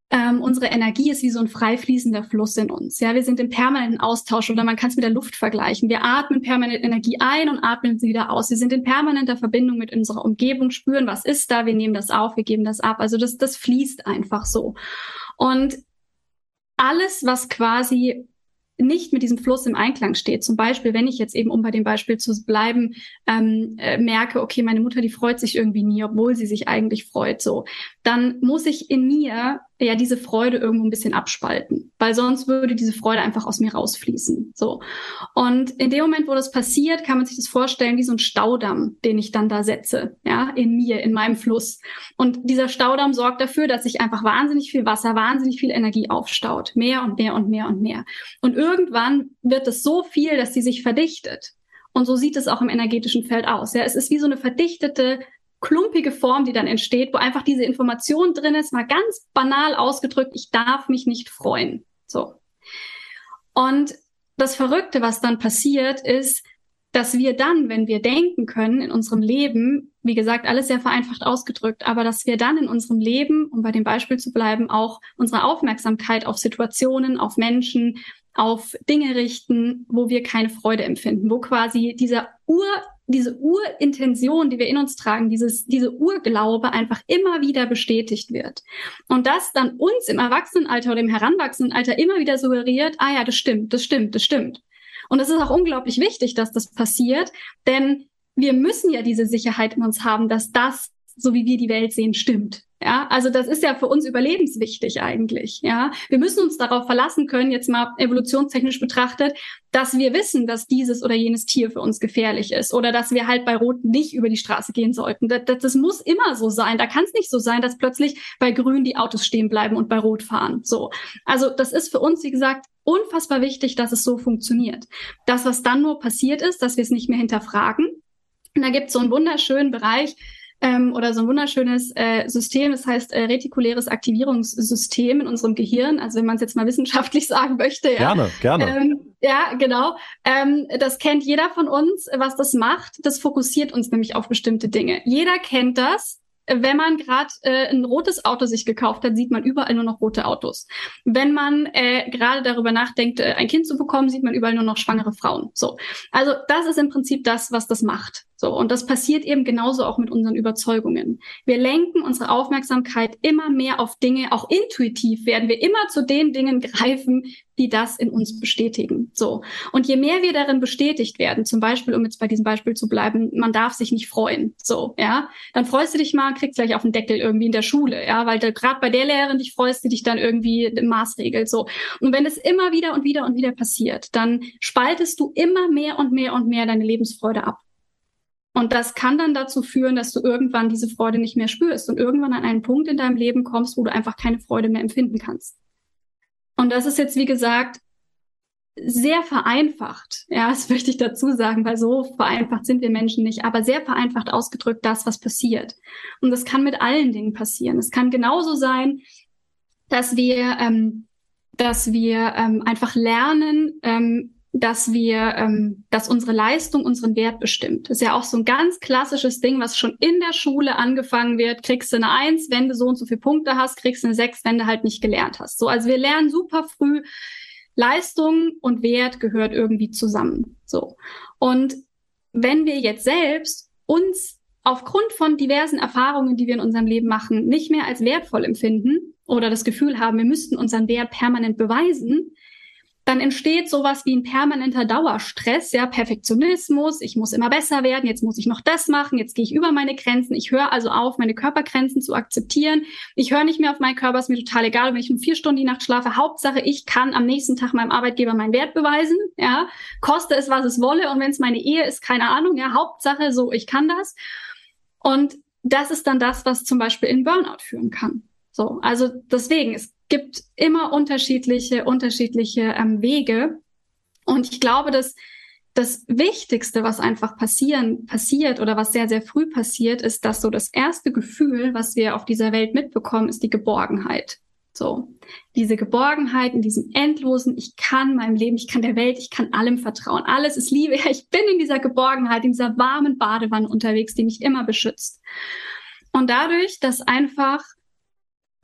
ähm, unsere Energie ist wie so ein frei fließender Fluss in uns. Ja, wir sind im permanenten Austausch oder man kann es mit der Luft vergleichen. Wir atmen permanent Energie ein und atmen sie wieder aus. Wir sind in permanenter Verbindung mit unserer Umgebung, spüren, was ist da, wir nehmen das auf, wir geben das ab. Also das, das fließt einfach so. Und alles, was quasi nicht mit diesem Fluss im Einklang steht. Zum Beispiel, wenn ich jetzt eben, um bei dem Beispiel zu bleiben, ähm, äh, merke, okay, meine Mutter, die freut sich irgendwie nie, obwohl sie sich eigentlich freut, so, dann muss ich in mir ja diese Freude irgendwo ein bisschen abspalten, weil sonst würde diese Freude einfach aus mir rausfließen. So. Und in dem Moment, wo das passiert, kann man sich das vorstellen wie so ein Staudamm, den ich dann da setze, ja, in mir, in meinem Fluss. Und dieser Staudamm sorgt dafür, dass sich einfach wahnsinnig viel Wasser, wahnsinnig viel Energie aufstaut. Mehr und mehr und mehr und mehr. Und irgendwann wird es so viel, dass sie sich verdichtet. Und so sieht es auch im energetischen Feld aus. Ja, es ist wie so eine verdichtete klumpige Form, die dann entsteht, wo einfach diese Information drin ist, mal ganz banal ausgedrückt, ich darf mich nicht freuen. So. Und das Verrückte, was dann passiert, ist, dass wir dann, wenn wir denken können in unserem Leben, wie gesagt, alles sehr vereinfacht ausgedrückt, aber dass wir dann in unserem Leben, um bei dem Beispiel zu bleiben, auch unsere Aufmerksamkeit auf Situationen, auf Menschen, auf Dinge richten, wo wir keine Freude empfinden, wo quasi dieser Ur diese Urintention, die wir in uns tragen, dieses, diese Urglaube einfach immer wieder bestätigt wird. Und das dann uns im Erwachsenenalter oder im Heranwachsendenalter immer wieder suggeriert, ah ja, das stimmt, das stimmt, das stimmt. Und es ist auch unglaublich wichtig, dass das passiert, denn wir müssen ja diese Sicherheit in uns haben, dass das, so wie wir die Welt sehen, stimmt. Ja, also das ist ja für uns überlebenswichtig eigentlich. Ja, wir müssen uns darauf verlassen können, jetzt mal evolutionstechnisch betrachtet, dass wir wissen, dass dieses oder jenes Tier für uns gefährlich ist oder dass wir halt bei Rot nicht über die Straße gehen sollten. Das, das, das muss immer so sein. Da kann es nicht so sein, dass plötzlich bei Grün die Autos stehen bleiben und bei Rot fahren. So, also das ist für uns, wie gesagt, unfassbar wichtig, dass es so funktioniert. Das, was dann nur passiert ist, dass wir es nicht mehr hinterfragen. Und da gibt es so einen wunderschönen Bereich, ähm, oder so ein wunderschönes äh, System, das heißt äh, retikuläres Aktivierungssystem in unserem Gehirn. Also wenn man es jetzt mal wissenschaftlich sagen möchte. Ja. Gerne, gerne. Ähm, ja, genau. Ähm, das kennt jeder von uns, was das macht. Das fokussiert uns nämlich auf bestimmte Dinge. Jeder kennt das wenn man gerade äh, ein rotes Auto sich gekauft hat, sieht man überall nur noch rote Autos. Wenn man äh, gerade darüber nachdenkt, äh, ein Kind zu bekommen, sieht man überall nur noch schwangere Frauen. So, also das ist im Prinzip das, was das macht. So und das passiert eben genauso auch mit unseren Überzeugungen. Wir lenken unsere Aufmerksamkeit immer mehr auf Dinge, auch intuitiv werden wir immer zu den Dingen greifen, die das in uns bestätigen. So. Und je mehr wir darin bestätigt werden, zum Beispiel, um jetzt bei diesem Beispiel zu bleiben, man darf sich nicht freuen. So, ja. Dann freust du dich mal, kriegst gleich auf den Deckel irgendwie in der Schule, ja, weil gerade bei der Lehrerin dich freust, die dich dann irgendwie maßregelt. So. Und wenn es immer wieder und wieder und wieder passiert, dann spaltest du immer mehr und mehr und mehr deine Lebensfreude ab. Und das kann dann dazu führen, dass du irgendwann diese Freude nicht mehr spürst und irgendwann an einen Punkt in deinem Leben kommst, wo du einfach keine Freude mehr empfinden kannst. Und das ist jetzt, wie gesagt, sehr vereinfacht. Ja, das möchte ich dazu sagen, weil so vereinfacht sind wir Menschen nicht, aber sehr vereinfacht ausgedrückt das, was passiert. Und das kann mit allen Dingen passieren. Es kann genauso sein, dass wir, ähm, dass wir ähm, einfach lernen, ähm, dass wir, ähm, dass unsere Leistung unseren Wert bestimmt. Das ist ja auch so ein ganz klassisches Ding, was schon in der Schule angefangen wird. Kriegst du eine Eins, wenn du so und so viele Punkte hast, kriegst du eine Sechs, wenn du halt nicht gelernt hast. So, also wir lernen super früh, Leistung und Wert gehört irgendwie zusammen. So. Und wenn wir jetzt selbst uns aufgrund von diversen Erfahrungen, die wir in unserem Leben machen, nicht mehr als wertvoll empfinden oder das Gefühl haben, wir müssten unseren Wert permanent beweisen, dann entsteht sowas wie ein permanenter Dauerstress, ja, Perfektionismus, ich muss immer besser werden, jetzt muss ich noch das machen, jetzt gehe ich über meine Grenzen, ich höre also auf, meine Körpergrenzen zu akzeptieren, ich höre nicht mehr auf meinen Körper, ist mir total egal, wenn ich um vier Stunden die Nacht schlafe, Hauptsache, ich kann am nächsten Tag meinem Arbeitgeber meinen Wert beweisen, ja, koste es, was es wolle und wenn es meine Ehe ist, keine Ahnung, ja, Hauptsache, so, ich kann das. Und das ist dann das, was zum Beispiel in Burnout führen kann. So, also deswegen, es gibt immer unterschiedliche, unterschiedliche ähm, Wege. Und ich glaube, dass das Wichtigste, was einfach passieren, passiert oder was sehr, sehr früh passiert, ist, dass so das erste Gefühl, was wir auf dieser Welt mitbekommen, ist die Geborgenheit. So. Diese Geborgenheit in diesem endlosen, ich kann meinem Leben, ich kann der Welt, ich kann allem vertrauen. Alles ist Liebe. Ja, ich bin in dieser Geborgenheit, in dieser warmen Badewanne unterwegs, die mich immer beschützt. Und dadurch, dass einfach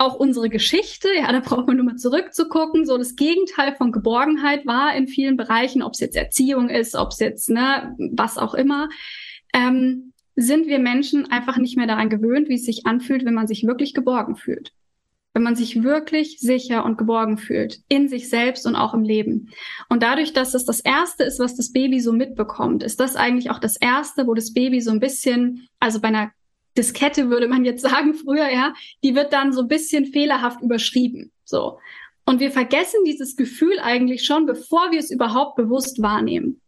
auch unsere Geschichte, ja, da braucht man nur mal zurückzugucken, so das Gegenteil von Geborgenheit war in vielen Bereichen, ob es jetzt Erziehung ist, ob es jetzt, ne, was auch immer, ähm, sind wir Menschen einfach nicht mehr daran gewöhnt, wie es sich anfühlt, wenn man sich wirklich geborgen fühlt. Wenn man sich wirklich sicher und geborgen fühlt, in sich selbst und auch im Leben. Und dadurch, dass es das Erste ist, was das Baby so mitbekommt, ist das eigentlich auch das Erste, wo das Baby so ein bisschen, also bei einer Diskette würde man jetzt sagen früher, ja, die wird dann so ein bisschen fehlerhaft überschrieben. So. Und wir vergessen dieses Gefühl eigentlich schon, bevor wir es überhaupt bewusst wahrnehmen.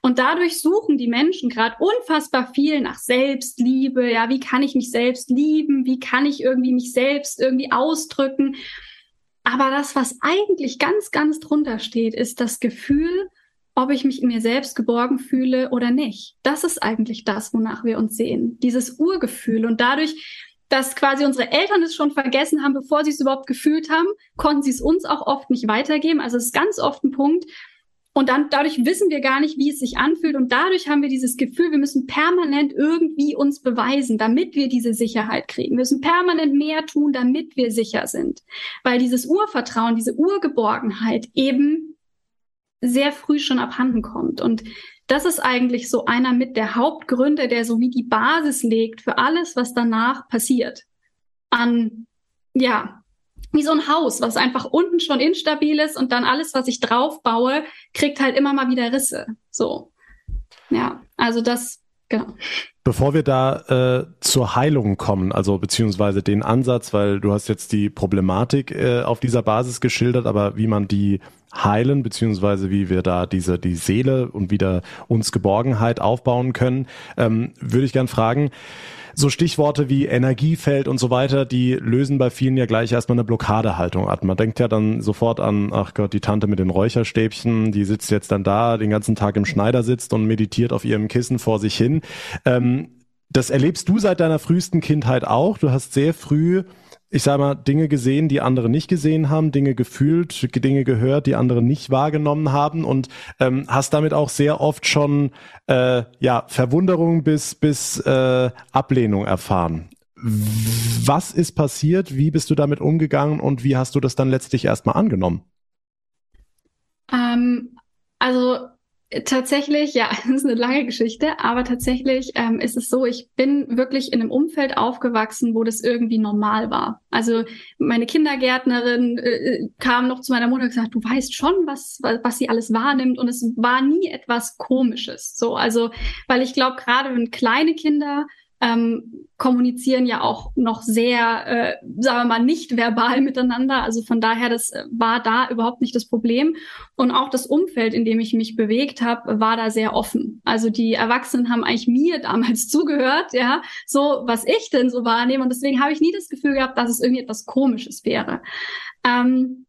Und dadurch suchen die Menschen gerade unfassbar viel nach Selbstliebe. Ja, wie kann ich mich selbst lieben? Wie kann ich irgendwie mich selbst irgendwie ausdrücken? Aber das, was eigentlich ganz, ganz drunter steht, ist das Gefühl, ob ich mich in mir selbst geborgen fühle oder nicht. Das ist eigentlich das, wonach wir uns sehen. Dieses Urgefühl. Und dadurch, dass quasi unsere Eltern es schon vergessen haben, bevor sie es überhaupt gefühlt haben, konnten sie es uns auch oft nicht weitergeben. Also es ist ganz oft ein Punkt. Und dann dadurch wissen wir gar nicht, wie es sich anfühlt. Und dadurch haben wir dieses Gefühl, wir müssen permanent irgendwie uns beweisen, damit wir diese Sicherheit kriegen. Wir müssen permanent mehr tun, damit wir sicher sind. Weil dieses Urvertrauen, diese Urgeborgenheit eben sehr früh schon abhanden kommt. Und das ist eigentlich so einer mit der Hauptgründe, der so wie die Basis legt für alles, was danach passiert. An, ja, wie so ein Haus, was einfach unten schon instabil ist und dann alles, was ich drauf baue, kriegt halt immer mal wieder Risse. So. Ja, also das, genau. Bevor wir da äh, zur Heilung kommen, also beziehungsweise den Ansatz, weil du hast jetzt die Problematik äh, auf dieser Basis geschildert, aber wie man die heilen, beziehungsweise wie wir da diese die Seele und wieder uns Geborgenheit aufbauen können, ähm, würde ich gern fragen. So Stichworte wie Energiefeld und so weiter, die lösen bei vielen ja gleich erstmal eine Blockadehaltung ab. Man denkt ja dann sofort an, ach Gott, die Tante mit den Räucherstäbchen, die sitzt jetzt dann da, den ganzen Tag im Schneider sitzt und meditiert auf ihrem Kissen vor sich hin. Ähm, das erlebst du seit deiner frühesten Kindheit auch. Du hast sehr früh ich sag mal, Dinge gesehen, die andere nicht gesehen haben, Dinge gefühlt, Dinge gehört, die andere nicht wahrgenommen haben und ähm, hast damit auch sehr oft schon äh, ja Verwunderung bis bis äh, Ablehnung erfahren. Was ist passiert? Wie bist du damit umgegangen und wie hast du das dann letztlich erstmal angenommen? Ähm, also Tatsächlich, ja, das ist eine lange Geschichte, aber tatsächlich ähm, ist es so, ich bin wirklich in einem Umfeld aufgewachsen, wo das irgendwie normal war. Also meine Kindergärtnerin äh, kam noch zu meiner Mutter und gesagt, du weißt schon, was, was sie alles wahrnimmt und es war nie etwas Komisches. So, also, weil ich glaube, gerade wenn kleine Kinder ähm, kommunizieren ja auch noch sehr, äh, sagen wir mal, nicht verbal miteinander. Also von daher, das äh, war da überhaupt nicht das Problem. Und auch das Umfeld, in dem ich mich bewegt habe, war da sehr offen. Also die Erwachsenen haben eigentlich mir damals zugehört, ja, so was ich denn so wahrnehme. Und deswegen habe ich nie das Gefühl gehabt, dass es irgendwie etwas Komisches wäre. Ähm,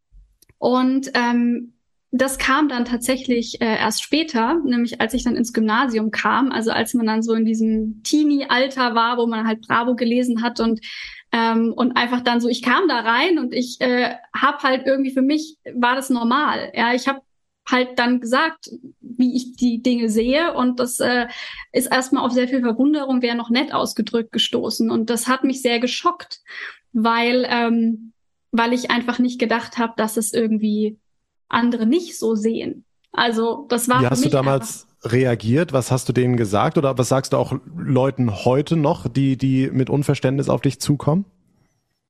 und ähm, das kam dann tatsächlich äh, erst später, nämlich als ich dann ins Gymnasium kam, also als man dann so in diesem Teenie-Alter war, wo man halt Bravo gelesen hat und ähm, und einfach dann so, ich kam da rein und ich äh, habe halt irgendwie für mich war das normal. Ja, ich habe halt dann gesagt, wie ich die Dinge sehe und das äh, ist erstmal auf sehr viel Verwunderung, wäre noch nett ausgedrückt gestoßen und das hat mich sehr geschockt, weil ähm, weil ich einfach nicht gedacht habe, dass es irgendwie andere nicht so sehen. Also das war. Wie hast du damals reagiert? Was hast du denen gesagt? Oder was sagst du auch Leuten heute noch, die, die mit Unverständnis auf dich zukommen?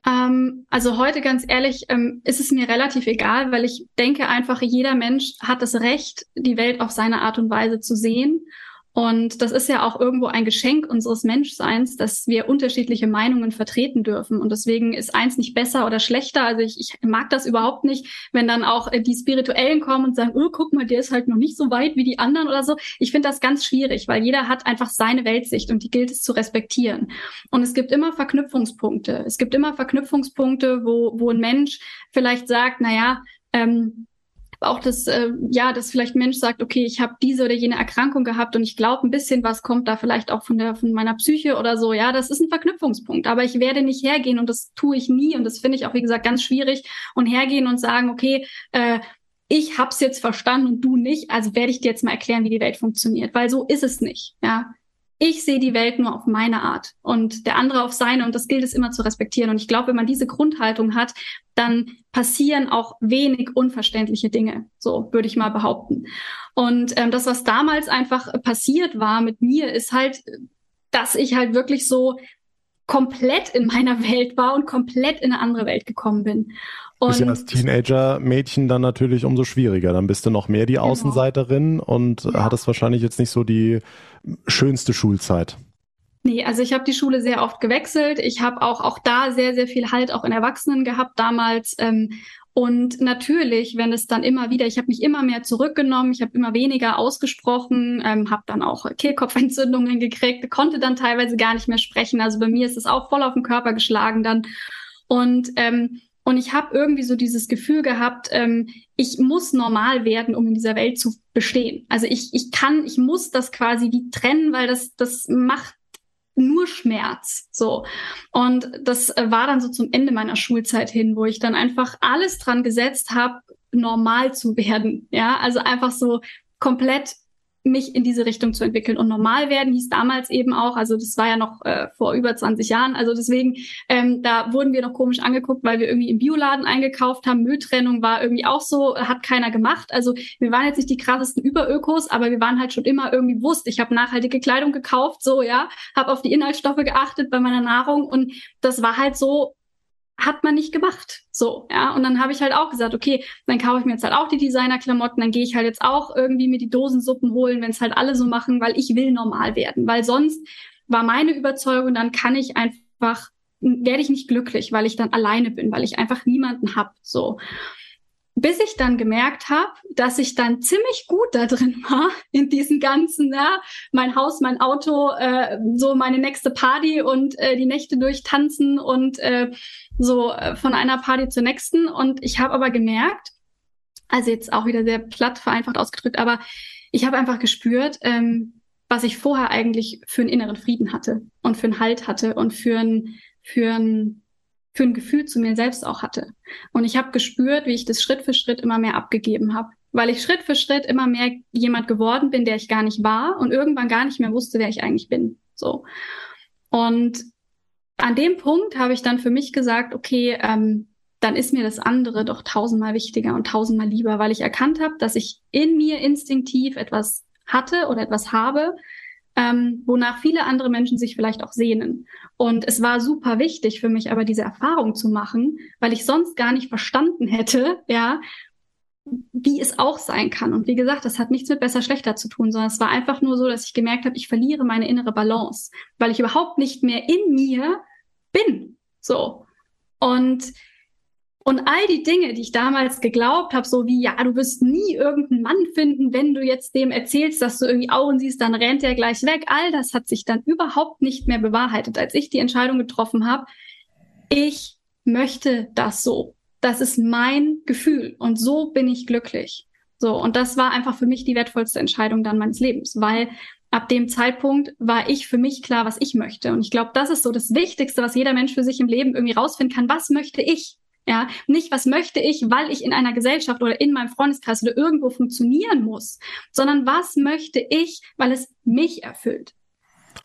Ähm, also heute ganz ehrlich ähm, ist es mir relativ egal, weil ich denke einfach, jeder Mensch hat das Recht, die Welt auf seine Art und Weise zu sehen. Und das ist ja auch irgendwo ein Geschenk unseres Menschseins, dass wir unterschiedliche Meinungen vertreten dürfen. Und deswegen ist eins nicht besser oder schlechter. Also ich, ich mag das überhaupt nicht, wenn dann auch äh, die Spirituellen kommen und sagen, oh, guck mal, der ist halt noch nicht so weit wie die anderen oder so. Ich finde das ganz schwierig, weil jeder hat einfach seine Weltsicht und die gilt es zu respektieren. Und es gibt immer Verknüpfungspunkte. Es gibt immer Verknüpfungspunkte, wo, wo ein Mensch vielleicht sagt, na ja, ähm, auch das, äh, ja, dass vielleicht Mensch sagt, okay, ich habe diese oder jene Erkrankung gehabt und ich glaube, ein bisschen was kommt da vielleicht auch von der von meiner Psyche oder so. Ja, das ist ein Verknüpfungspunkt. Aber ich werde nicht hergehen und das tue ich nie und das finde ich auch wie gesagt ganz schwierig und hergehen und sagen, okay, äh, ich hab's jetzt verstanden und du nicht, also werde ich dir jetzt mal erklären, wie die Welt funktioniert, weil so ist es nicht. Ja, ich sehe die Welt nur auf meine Art und der andere auf seine und das gilt es immer zu respektieren. Und ich glaube, wenn man diese Grundhaltung hat, dann passieren auch wenig unverständliche Dinge, so würde ich mal behaupten. Und ähm, das, was damals einfach passiert war mit mir, ist halt, dass ich halt wirklich so komplett in meiner Welt war und komplett in eine andere Welt gekommen bin. Und ist ja als Teenager-Mädchen dann natürlich umso schwieriger. Dann bist du noch mehr die genau. Außenseiterin und ja. hattest wahrscheinlich jetzt nicht so die schönste Schulzeit. Nee, also ich habe die Schule sehr oft gewechselt. Ich habe auch, auch da sehr, sehr viel Halt auch in Erwachsenen gehabt damals. Ähm, und natürlich, wenn es dann immer wieder, ich habe mich immer mehr zurückgenommen, ich habe immer weniger ausgesprochen, ähm, habe dann auch Kehlkopfentzündungen gekriegt, konnte dann teilweise gar nicht mehr sprechen. Also bei mir ist es auch voll auf den Körper geschlagen dann. Und ähm, und ich habe irgendwie so dieses Gefühl gehabt, ähm, ich muss normal werden, um in dieser Welt zu bestehen. Also ich, ich kann, ich muss das quasi wie trennen, weil das, das macht nur Schmerz. So. Und das war dann so zum Ende meiner Schulzeit hin, wo ich dann einfach alles dran gesetzt habe, normal zu werden. Ja, also einfach so komplett mich in diese Richtung zu entwickeln. Und normal werden hieß damals eben auch, also das war ja noch äh, vor über 20 Jahren, also deswegen, ähm, da wurden wir noch komisch angeguckt, weil wir irgendwie im Bioladen eingekauft haben. Mülltrennung war irgendwie auch so, hat keiner gemacht. Also wir waren jetzt nicht die krassesten Überökos, aber wir waren halt schon immer irgendwie bewusst. Ich habe nachhaltige Kleidung gekauft, so ja, habe auf die Inhaltsstoffe geachtet bei meiner Nahrung und das war halt so, hat man nicht gemacht. So, ja. Und dann habe ich halt auch gesagt, okay, dann kaufe ich mir jetzt halt auch die Designerklamotten, dann gehe ich halt jetzt auch irgendwie mir die Dosensuppen holen, wenn es halt alle so machen, weil ich will normal werden. Weil sonst war meine Überzeugung, dann kann ich einfach, werde ich nicht glücklich, weil ich dann alleine bin, weil ich einfach niemanden hab. So bis ich dann gemerkt habe, dass ich dann ziemlich gut da drin war in diesen ganzen, ja, mein Haus, mein Auto, äh, so meine nächste Party und äh, die Nächte durchtanzen und äh, so äh, von einer Party zur nächsten. Und ich habe aber gemerkt, also jetzt auch wieder sehr platt vereinfacht ausgedrückt, aber ich habe einfach gespürt, ähm, was ich vorher eigentlich für einen inneren Frieden hatte und für einen Halt hatte und für ein, für ein für ein Gefühl zu mir selbst auch hatte. Und ich habe gespürt, wie ich das Schritt für Schritt immer mehr abgegeben habe, weil ich Schritt für Schritt immer mehr jemand geworden bin, der ich gar nicht war und irgendwann gar nicht mehr wusste, wer ich eigentlich bin. So. Und an dem Punkt habe ich dann für mich gesagt, okay, ähm, dann ist mir das andere doch tausendmal wichtiger und tausendmal lieber, weil ich erkannt habe, dass ich in mir instinktiv etwas hatte oder etwas habe, ähm, wonach viele andere Menschen sich vielleicht auch sehnen. Und es war super wichtig für mich, aber diese Erfahrung zu machen, weil ich sonst gar nicht verstanden hätte, ja, wie es auch sein kann. Und wie gesagt, das hat nichts mit besser, schlechter zu tun, sondern es war einfach nur so, dass ich gemerkt habe, ich verliere meine innere Balance, weil ich überhaupt nicht mehr in mir bin. So. Und und all die Dinge, die ich damals geglaubt habe, so wie, ja, du wirst nie irgendeinen Mann finden, wenn du jetzt dem erzählst, dass du irgendwie Augen siehst, dann rennt er gleich weg. All das hat sich dann überhaupt nicht mehr bewahrheitet, als ich die Entscheidung getroffen habe. Ich möchte das so. Das ist mein Gefühl und so bin ich glücklich. So, und das war einfach für mich die wertvollste Entscheidung dann meines Lebens, weil ab dem Zeitpunkt war ich für mich klar, was ich möchte. Und ich glaube, das ist so das Wichtigste, was jeder Mensch für sich im Leben irgendwie rausfinden kann. Was möchte ich? Ja, nicht was möchte ich, weil ich in einer Gesellschaft oder in meinem Freundeskreis oder irgendwo funktionieren muss, sondern was möchte ich, weil es mich erfüllt.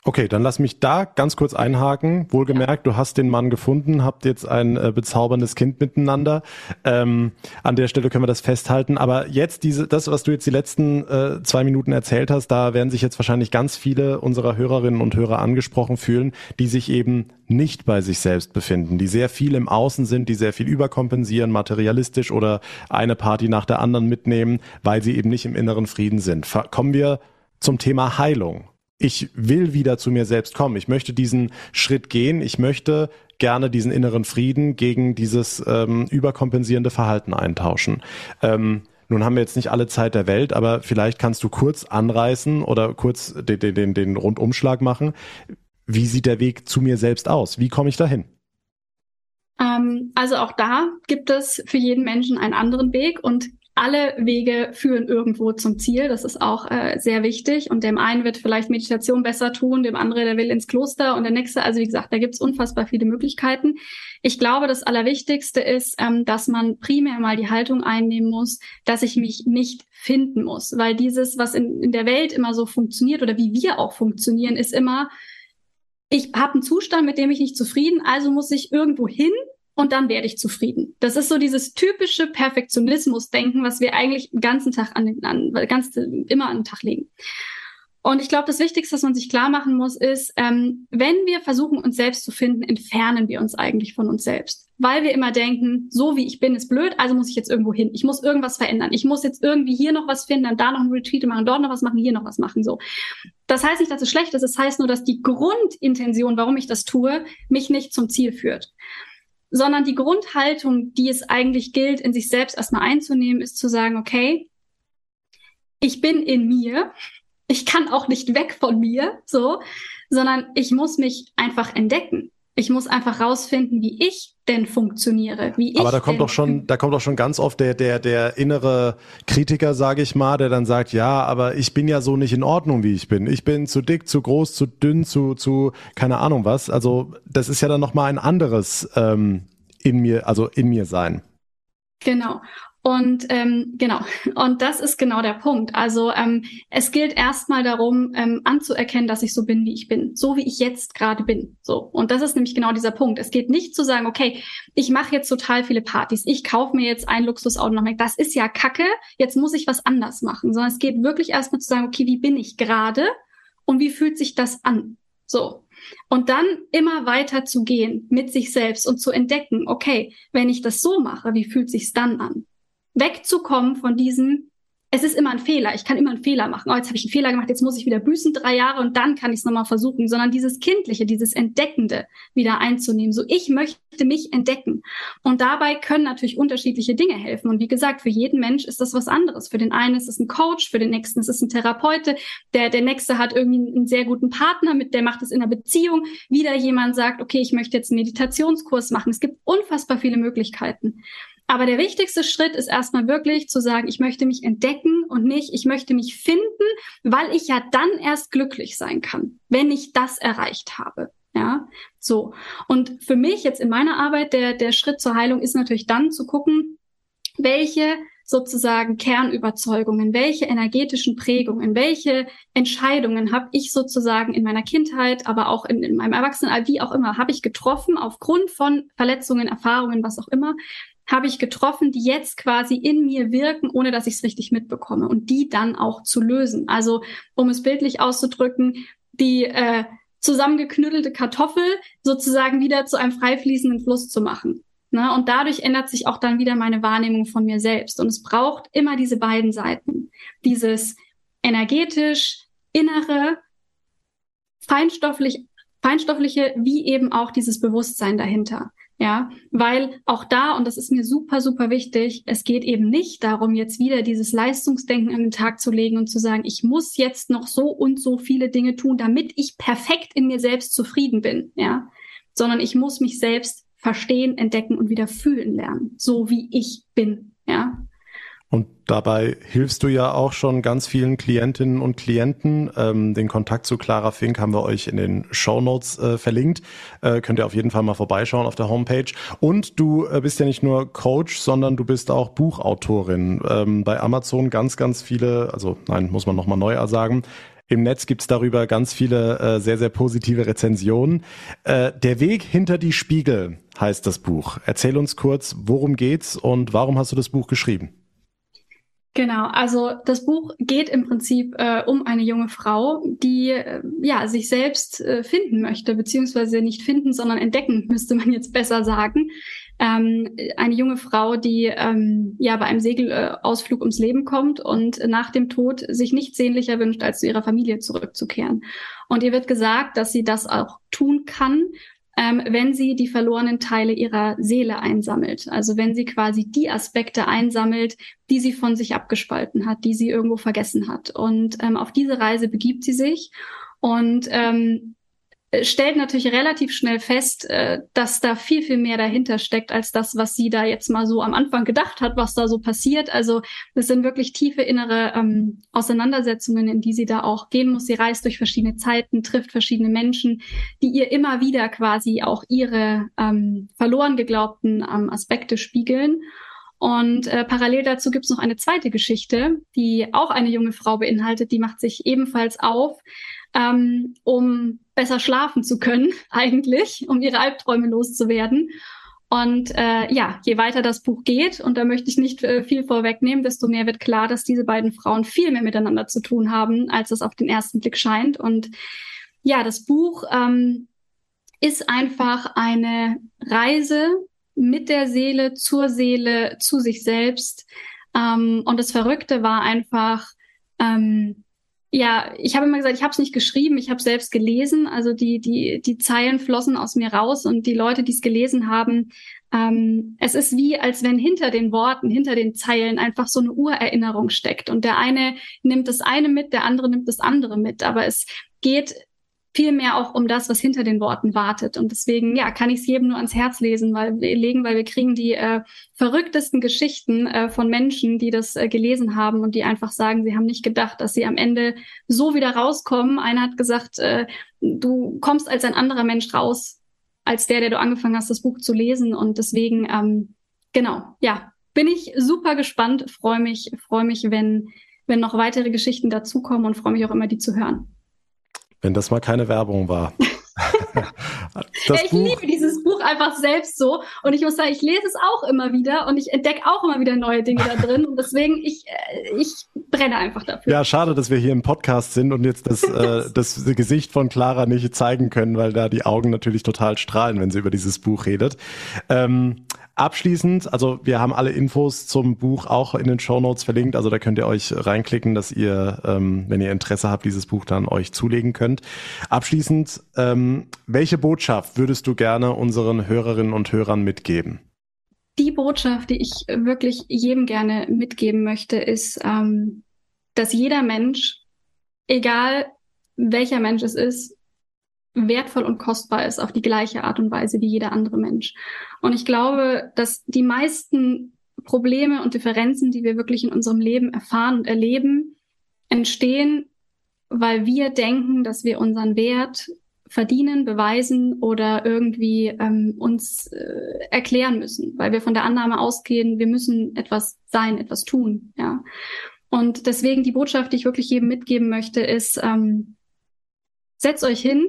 Okay, dann lass mich da ganz kurz einhaken. Wohlgemerkt, du hast den Mann gefunden, habt jetzt ein äh, bezauberndes Kind miteinander. Ähm, an der Stelle können wir das festhalten. Aber jetzt diese, das, was du jetzt die letzten äh, zwei Minuten erzählt hast, da werden sich jetzt wahrscheinlich ganz viele unserer Hörerinnen und Hörer angesprochen fühlen, die sich eben nicht bei sich selbst befinden, die sehr viel im Außen sind, die sehr viel überkompensieren, materialistisch oder eine Party nach der anderen mitnehmen, weil sie eben nicht im inneren Frieden sind. Kommen wir zum Thema Heilung ich will wieder zu mir selbst kommen. Ich möchte diesen Schritt gehen. Ich möchte gerne diesen inneren Frieden gegen dieses ähm, überkompensierende Verhalten eintauschen. Ähm, nun haben wir jetzt nicht alle Zeit der Welt, aber vielleicht kannst du kurz anreißen oder kurz den, den, den Rundumschlag machen. Wie sieht der Weg zu mir selbst aus? Wie komme ich dahin? Ähm, also auch da gibt es für jeden Menschen einen anderen Weg und alle Wege führen irgendwo zum Ziel. Das ist auch äh, sehr wichtig. Und dem einen wird vielleicht Meditation besser tun, dem anderen, der will ins Kloster und der nächste. Also wie gesagt, da gibt's unfassbar viele Möglichkeiten. Ich glaube, das Allerwichtigste ist, ähm, dass man primär mal die Haltung einnehmen muss, dass ich mich nicht finden muss. Weil dieses, was in, in der Welt immer so funktioniert oder wie wir auch funktionieren, ist immer, ich habe einen Zustand, mit dem ich nicht zufrieden, also muss ich irgendwo hin und dann werde ich zufrieden. Das ist so dieses typische Perfektionismus-Denken, was wir eigentlich den ganzen Tag an, an ganz, immer an den Tag legen. Und ich glaube, das Wichtigste, was man sich klar machen muss, ist, ähm, wenn wir versuchen, uns selbst zu finden, entfernen wir uns eigentlich von uns selbst. Weil wir immer denken, so wie ich bin, ist blöd, also muss ich jetzt irgendwo hin. Ich muss irgendwas verändern. Ich muss jetzt irgendwie hier noch was finden, dann da noch ein Retreat machen, dort noch was machen, hier noch was machen, so. Das heißt nicht, dass es schlecht ist. Es das heißt nur, dass die Grundintention, warum ich das tue, mich nicht zum Ziel führt sondern die Grundhaltung, die es eigentlich gilt, in sich selbst erstmal einzunehmen, ist zu sagen, okay, ich bin in mir, ich kann auch nicht weg von mir, so, sondern ich muss mich einfach entdecken. Ich muss einfach rausfinden, wie ich denn funktioniere, wie ich. Aber da kommt doch schon, da kommt doch schon ganz oft der der der innere Kritiker, sage ich mal, der dann sagt, ja, aber ich bin ja so nicht in Ordnung, wie ich bin. Ich bin zu dick, zu groß, zu dünn, zu zu keine Ahnung was. Also das ist ja dann noch mal ein anderes ähm, in mir, also in mir sein. Genau. Und ähm, genau, und das ist genau der Punkt. Also ähm, es gilt erstmal darum, ähm, anzuerkennen, dass ich so bin, wie ich bin, so wie ich jetzt gerade bin. So und das ist nämlich genau dieser Punkt. Es geht nicht zu sagen, okay, ich mache jetzt total viele Partys, ich kaufe mir jetzt ein Luxusauto noch mehr. Das ist ja Kacke. Jetzt muss ich was anders machen. Sondern es geht wirklich erstmal zu sagen, okay, wie bin ich gerade und wie fühlt sich das an? So. Und dann immer weiter zu gehen mit sich selbst und zu entdecken, okay, wenn ich das so mache, wie fühlt sich's dann an? Wegzukommen von diesem, es ist immer ein Fehler, ich kann immer einen Fehler machen. Oh, jetzt habe ich einen Fehler gemacht, jetzt muss ich wieder büßen, drei Jahre und dann kann ich es nochmal versuchen, sondern dieses Kindliche, dieses Entdeckende wieder einzunehmen. So, ich möchte mich entdecken. Und dabei können natürlich unterschiedliche Dinge helfen. Und wie gesagt, für jeden Mensch ist das was anderes. Für den einen ist es ein Coach, für den nächsten ist es ein Therapeute, der, der nächste hat irgendwie einen sehr guten Partner, mit der macht es in einer Beziehung. Wieder jemand sagt, okay, ich möchte jetzt einen Meditationskurs machen. Es gibt unfassbar viele Möglichkeiten. Aber der wichtigste Schritt ist erstmal wirklich zu sagen, ich möchte mich entdecken und nicht, ich möchte mich finden, weil ich ja dann erst glücklich sein kann, wenn ich das erreicht habe. Ja, so. Und für mich jetzt in meiner Arbeit, der, der Schritt zur Heilung ist natürlich dann zu gucken, welche sozusagen Kernüberzeugungen, welche energetischen Prägungen, welche Entscheidungen habe ich sozusagen in meiner Kindheit, aber auch in, in meinem Erwachsenen, wie auch immer, habe ich getroffen aufgrund von Verletzungen, Erfahrungen, was auch immer, habe ich getroffen, die jetzt quasi in mir wirken, ohne dass ich es richtig mitbekomme und die dann auch zu lösen. Also um es bildlich auszudrücken, die äh, zusammengeknüttelte Kartoffel sozusagen wieder zu einem frei fließenden Fluss zu machen. Ne? Und dadurch ändert sich auch dann wieder meine Wahrnehmung von mir selbst. Und es braucht immer diese beiden Seiten. Dieses energetisch, innere, feinstofflich, feinstoffliche, wie eben auch dieses Bewusstsein dahinter. Ja, weil auch da, und das ist mir super, super wichtig, es geht eben nicht darum, jetzt wieder dieses Leistungsdenken an den Tag zu legen und zu sagen, ich muss jetzt noch so und so viele Dinge tun, damit ich perfekt in mir selbst zufrieden bin. Ja, sondern ich muss mich selbst verstehen, entdecken und wieder fühlen lernen, so wie ich bin. Ja. Und dabei hilfst du ja auch schon ganz vielen Klientinnen und Klienten. Ähm, den Kontakt zu Clara Fink haben wir euch in den Show Notes äh, verlinkt. Äh, könnt ihr auf jeden Fall mal vorbeischauen auf der Homepage. Und du äh, bist ja nicht nur Coach, sondern du bist auch Buchautorin. Ähm, bei Amazon ganz, ganz viele, also nein, muss man nochmal neu sagen, Im Netz gibt's darüber ganz viele äh, sehr, sehr positive Rezensionen. Äh, Der Weg hinter die Spiegel heißt das Buch. Erzähl uns kurz, worum geht's und warum hast du das Buch geschrieben? Genau, also das Buch geht im Prinzip äh, um eine junge Frau, die äh, ja sich selbst äh, finden möchte, beziehungsweise nicht finden, sondern entdecken, müsste man jetzt besser sagen. Ähm, eine junge Frau, die ähm, ja bei einem Segelausflug ums Leben kommt und nach dem Tod sich nichts sehnlicher wünscht, als zu ihrer Familie zurückzukehren. Und ihr wird gesagt, dass sie das auch tun kann, ähm, wenn sie die verlorenen Teile ihrer Seele einsammelt. Also wenn sie quasi die Aspekte einsammelt, die sie von sich abgespalten hat, die sie irgendwo vergessen hat. Und ähm, auf diese Reise begibt sie sich. Und ähm, stellt natürlich relativ schnell fest, äh, dass da viel, viel mehr dahinter steckt, als das, was sie da jetzt mal so am Anfang gedacht hat, was da so passiert. Also das sind wirklich tiefe innere ähm, Auseinandersetzungen, in die sie da auch gehen muss. Sie reist durch verschiedene Zeiten, trifft verschiedene Menschen, die ihr immer wieder quasi auch ihre ähm, verloren geglaubten ähm, Aspekte spiegeln. Und äh, parallel dazu gibt's noch eine zweite Geschichte, die auch eine junge Frau beinhaltet, die macht sich ebenfalls auf, ähm, um besser schlafen zu können, eigentlich, um ihre Albträume loszuwerden. Und äh, ja, je weiter das Buch geht, und da möchte ich nicht äh, viel vorwegnehmen, desto mehr wird klar, dass diese beiden Frauen viel mehr miteinander zu tun haben, als es auf den ersten Blick scheint. Und ja, das Buch ähm, ist einfach eine Reise mit der Seele zur Seele, zu sich selbst. Ähm, und das Verrückte war einfach, ähm, ja, ich habe immer gesagt, ich habe es nicht geschrieben, ich habe selbst gelesen. Also die, die, die Zeilen flossen aus mir raus und die Leute, die es gelesen haben, ähm, es ist wie, als wenn hinter den Worten, hinter den Zeilen einfach so eine Urerinnerung steckt. Und der eine nimmt das eine mit, der andere nimmt das andere mit. Aber es geht viel mehr auch um das, was hinter den Worten wartet. Und deswegen, ja, kann ich es jedem nur ans Herz lesen, weil legen, weil wir kriegen die äh, verrücktesten Geschichten äh, von Menschen, die das äh, gelesen haben und die einfach sagen, sie haben nicht gedacht, dass sie am Ende so wieder rauskommen. Einer hat gesagt, äh, du kommst als ein anderer Mensch raus, als der, der du angefangen hast, das Buch zu lesen. Und deswegen, ähm, genau, ja, bin ich super gespannt, freue mich, freue mich, wenn, wenn noch weitere Geschichten dazukommen und freue mich auch immer, die zu hören. Wenn das mal keine Werbung war. ja, ich Buch, liebe dieses Buch einfach selbst so. Und ich muss sagen, ich lese es auch immer wieder und ich entdecke auch immer wieder neue Dinge da drin. Und deswegen, ich, äh, ich brenne einfach dafür. Ja, schade, dass wir hier im Podcast sind und jetzt das, äh, das Gesicht von Clara nicht zeigen können, weil da die Augen natürlich total strahlen, wenn sie über dieses Buch redet. Ähm, Abschließend, also wir haben alle Infos zum Buch auch in den Show Notes verlinkt, also da könnt ihr euch reinklicken, dass ihr, ähm, wenn ihr Interesse habt, dieses Buch dann euch zulegen könnt. Abschließend, ähm, welche Botschaft würdest du gerne unseren Hörerinnen und Hörern mitgeben? Die Botschaft, die ich wirklich jedem gerne mitgeben möchte, ist, ähm, dass jeder Mensch, egal welcher Mensch es ist, wertvoll und kostbar ist auf die gleiche Art und Weise wie jeder andere Mensch. Und ich glaube, dass die meisten Probleme und Differenzen, die wir wirklich in unserem Leben erfahren und erleben, entstehen, weil wir denken, dass wir unseren Wert verdienen, beweisen oder irgendwie ähm, uns äh, erklären müssen, weil wir von der Annahme ausgehen, wir müssen etwas sein, etwas tun, ja. Und deswegen die Botschaft, die ich wirklich jedem mitgeben möchte, ist, ähm, setzt euch hin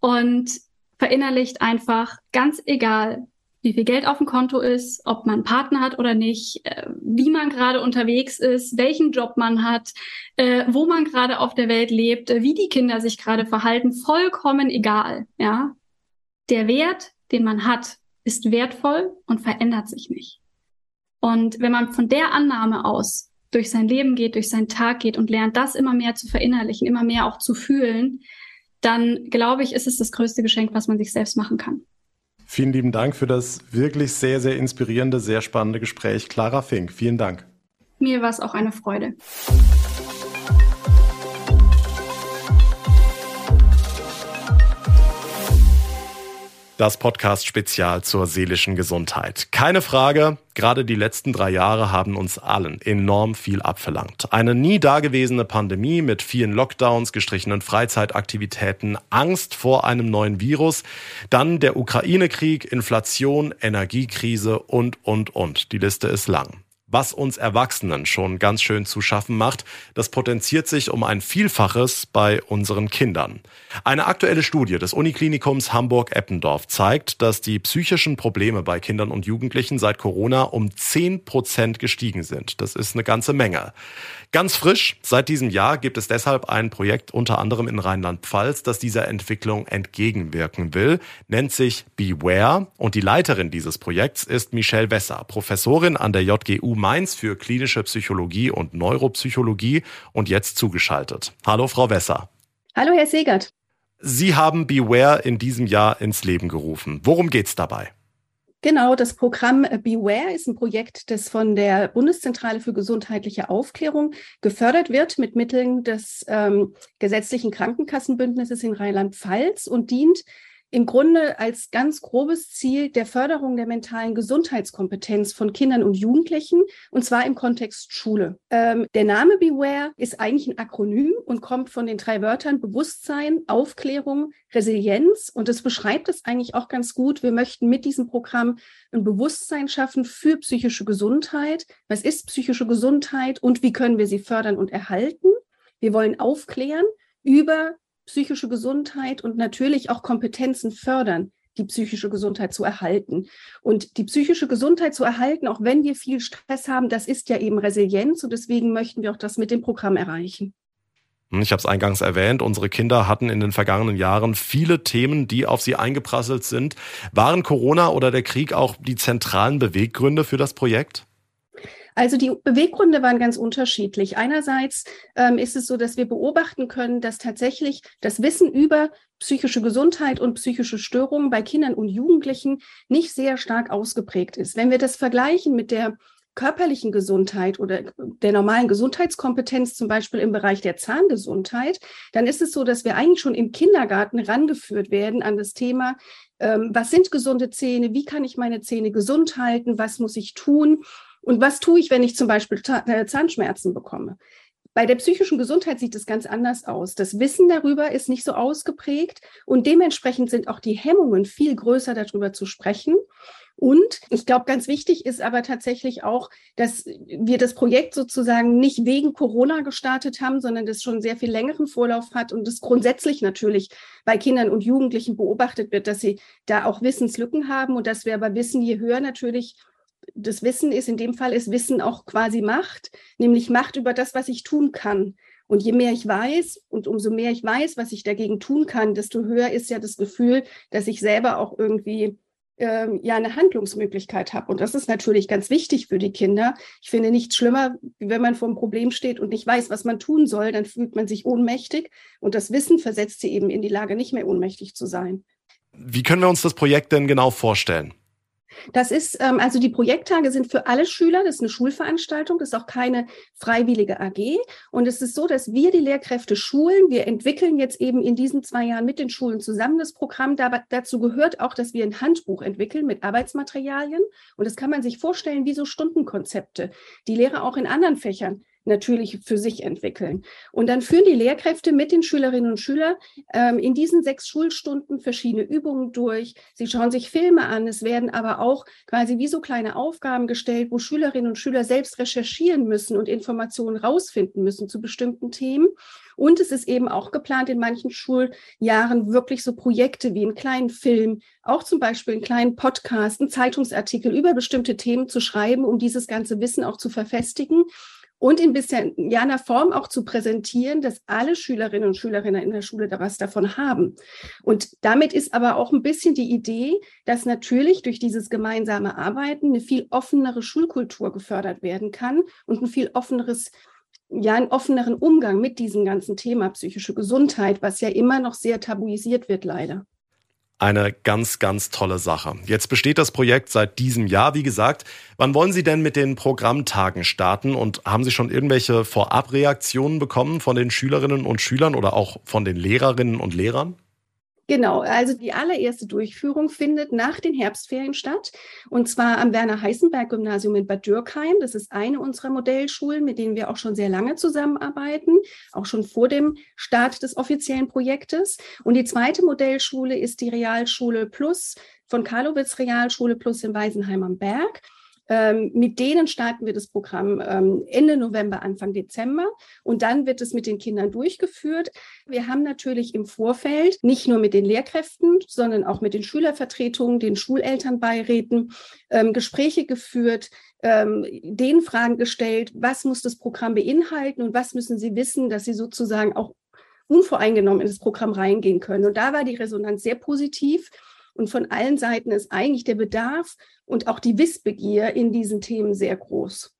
und verinnerlicht einfach ganz egal, wie viel Geld auf dem Konto ist, ob man einen Partner hat oder nicht, äh, wie man gerade unterwegs ist, welchen Job man hat, äh, wo man gerade auf der Welt lebt, äh, wie die Kinder sich gerade verhalten, vollkommen egal, ja. Der Wert, den man hat, ist wertvoll und verändert sich nicht. Und wenn man von der Annahme aus durch sein Leben geht, durch seinen Tag geht und lernt, das immer mehr zu verinnerlichen, immer mehr auch zu fühlen, dann glaube ich, ist es das größte Geschenk, was man sich selbst machen kann. Vielen lieben Dank für das wirklich sehr, sehr inspirierende, sehr spannende Gespräch. Clara Fink, vielen Dank. Mir war es auch eine Freude. Das Podcast-Spezial zur seelischen Gesundheit. Keine Frage, gerade die letzten drei Jahre haben uns allen enorm viel abverlangt. Eine nie dagewesene Pandemie mit vielen Lockdowns, gestrichenen Freizeitaktivitäten, Angst vor einem neuen Virus, dann der Ukraine-Krieg, Inflation, Energiekrise und, und, und. Die Liste ist lang. Was uns Erwachsenen schon ganz schön zu schaffen macht, das potenziert sich um ein Vielfaches bei unseren Kindern. Eine aktuelle Studie des Uniklinikums Hamburg-Eppendorf zeigt, dass die psychischen Probleme bei Kindern und Jugendlichen seit Corona um 10 Prozent gestiegen sind. Das ist eine ganze Menge. Ganz frisch, seit diesem Jahr gibt es deshalb ein Projekt unter anderem in Rheinland-Pfalz, das dieser Entwicklung entgegenwirken will, nennt sich Beware und die Leiterin dieses Projekts ist Michelle Wesser, Professorin an der JGU Mainz für klinische Psychologie und Neuropsychologie und jetzt zugeschaltet. Hallo, Frau Wesser. Hallo, Herr Segert. Sie haben Beware in diesem Jahr ins Leben gerufen. Worum geht's dabei? Genau, das Programm Beware ist ein Projekt, das von der Bundeszentrale für gesundheitliche Aufklärung gefördert wird mit Mitteln des ähm, gesetzlichen Krankenkassenbündnisses in Rheinland-Pfalz und dient im Grunde als ganz grobes Ziel der Förderung der mentalen Gesundheitskompetenz von Kindern und Jugendlichen, und zwar im Kontext Schule. Ähm, der Name Beware ist eigentlich ein Akronym und kommt von den drei Wörtern Bewusstsein, Aufklärung, Resilienz. Und das beschreibt es eigentlich auch ganz gut. Wir möchten mit diesem Programm ein Bewusstsein schaffen für psychische Gesundheit. Was ist psychische Gesundheit und wie können wir sie fördern und erhalten? Wir wollen aufklären über psychische Gesundheit und natürlich auch Kompetenzen fördern, die psychische Gesundheit zu erhalten. Und die psychische Gesundheit zu erhalten, auch wenn wir viel Stress haben, das ist ja eben Resilienz und deswegen möchten wir auch das mit dem Programm erreichen. Ich habe es eingangs erwähnt, unsere Kinder hatten in den vergangenen Jahren viele Themen, die auf sie eingeprasselt sind. Waren Corona oder der Krieg auch die zentralen Beweggründe für das Projekt? Also die Beweggründe waren ganz unterschiedlich. Einerseits ähm, ist es so, dass wir beobachten können, dass tatsächlich das Wissen über psychische Gesundheit und psychische Störungen bei Kindern und Jugendlichen nicht sehr stark ausgeprägt ist. Wenn wir das vergleichen mit der körperlichen Gesundheit oder der normalen Gesundheitskompetenz, zum Beispiel im Bereich der Zahngesundheit, dann ist es so, dass wir eigentlich schon im Kindergarten rangeführt werden an das Thema, ähm, was sind gesunde Zähne, wie kann ich meine Zähne gesund halten, was muss ich tun. Und was tue ich, wenn ich zum Beispiel äh, Zahnschmerzen bekomme? Bei der psychischen Gesundheit sieht es ganz anders aus. Das Wissen darüber ist nicht so ausgeprägt und dementsprechend sind auch die Hemmungen viel größer, darüber zu sprechen. Und ich glaube, ganz wichtig ist aber tatsächlich auch, dass wir das Projekt sozusagen nicht wegen Corona gestartet haben, sondern das schon sehr viel längeren Vorlauf hat und es grundsätzlich natürlich bei Kindern und Jugendlichen beobachtet wird, dass sie da auch Wissenslücken haben und dass wir aber wissen, je höher natürlich das Wissen ist, in dem Fall ist Wissen auch quasi Macht, nämlich Macht über das, was ich tun kann. Und je mehr ich weiß und umso mehr ich weiß, was ich dagegen tun kann, desto höher ist ja das Gefühl, dass ich selber auch irgendwie ähm, ja eine Handlungsmöglichkeit habe. Und das ist natürlich ganz wichtig für die Kinder. Ich finde nichts schlimmer, wenn man vor einem Problem steht und nicht weiß, was man tun soll, dann fühlt man sich ohnmächtig. Und das Wissen versetzt sie eben in die Lage, nicht mehr ohnmächtig zu sein. Wie können wir uns das Projekt denn genau vorstellen? Das ist, ähm, also die Projekttage sind für alle Schüler, das ist eine Schulveranstaltung, das ist auch keine freiwillige AG. Und es ist so, dass wir die Lehrkräfte schulen. Wir entwickeln jetzt eben in diesen zwei Jahren mit den Schulen zusammen das Programm. Da, dazu gehört auch, dass wir ein Handbuch entwickeln mit Arbeitsmaterialien. Und das kann man sich vorstellen wie so Stundenkonzepte, die Lehrer auch in anderen Fächern natürlich für sich entwickeln. Und dann führen die Lehrkräfte mit den Schülerinnen und Schülern ähm, in diesen sechs Schulstunden verschiedene Übungen durch. Sie schauen sich Filme an. Es werden aber auch quasi wie so kleine Aufgaben gestellt, wo Schülerinnen und Schüler selbst recherchieren müssen und Informationen rausfinden müssen zu bestimmten Themen. Und es ist eben auch geplant, in manchen Schuljahren wirklich so Projekte wie einen kleinen Film, auch zum Beispiel einen kleinen Podcast, einen Zeitungsartikel über bestimmte Themen zu schreiben, um dieses ganze Wissen auch zu verfestigen und in einer Form auch zu präsentieren, dass alle Schülerinnen und Schüler in der Schule da was davon haben. Und damit ist aber auch ein bisschen die Idee, dass natürlich durch dieses gemeinsame Arbeiten eine viel offenere Schulkultur gefördert werden kann und ein viel offeneres ja, einen offeneren Umgang mit diesem ganzen Thema psychische Gesundheit, was ja immer noch sehr tabuisiert wird, leider eine ganz, ganz tolle Sache. Jetzt besteht das Projekt seit diesem Jahr, wie gesagt. Wann wollen Sie denn mit den Programmtagen starten und haben Sie schon irgendwelche Vorabreaktionen bekommen von den Schülerinnen und Schülern oder auch von den Lehrerinnen und Lehrern? Genau, also die allererste Durchführung findet nach den Herbstferien statt und zwar am Werner-Heißenberg-Gymnasium in Bad Dürkheim. Das ist eine unserer Modellschulen, mit denen wir auch schon sehr lange zusammenarbeiten, auch schon vor dem Start des offiziellen Projektes. Und die zweite Modellschule ist die Realschule Plus von Karlowitz Realschule Plus in Weisenheim am Berg. Ähm, mit denen starten wir das Programm ähm, Ende November, Anfang Dezember. Und dann wird es mit den Kindern durchgeführt. Wir haben natürlich im Vorfeld nicht nur mit den Lehrkräften, sondern auch mit den Schülervertretungen, den Schulelternbeiräten ähm, Gespräche geführt, ähm, den Fragen gestellt, was muss das Programm beinhalten und was müssen sie wissen, dass sie sozusagen auch unvoreingenommen in das Programm reingehen können. Und da war die Resonanz sehr positiv. Und von allen Seiten ist eigentlich der Bedarf und auch die Wissbegier in diesen Themen sehr groß.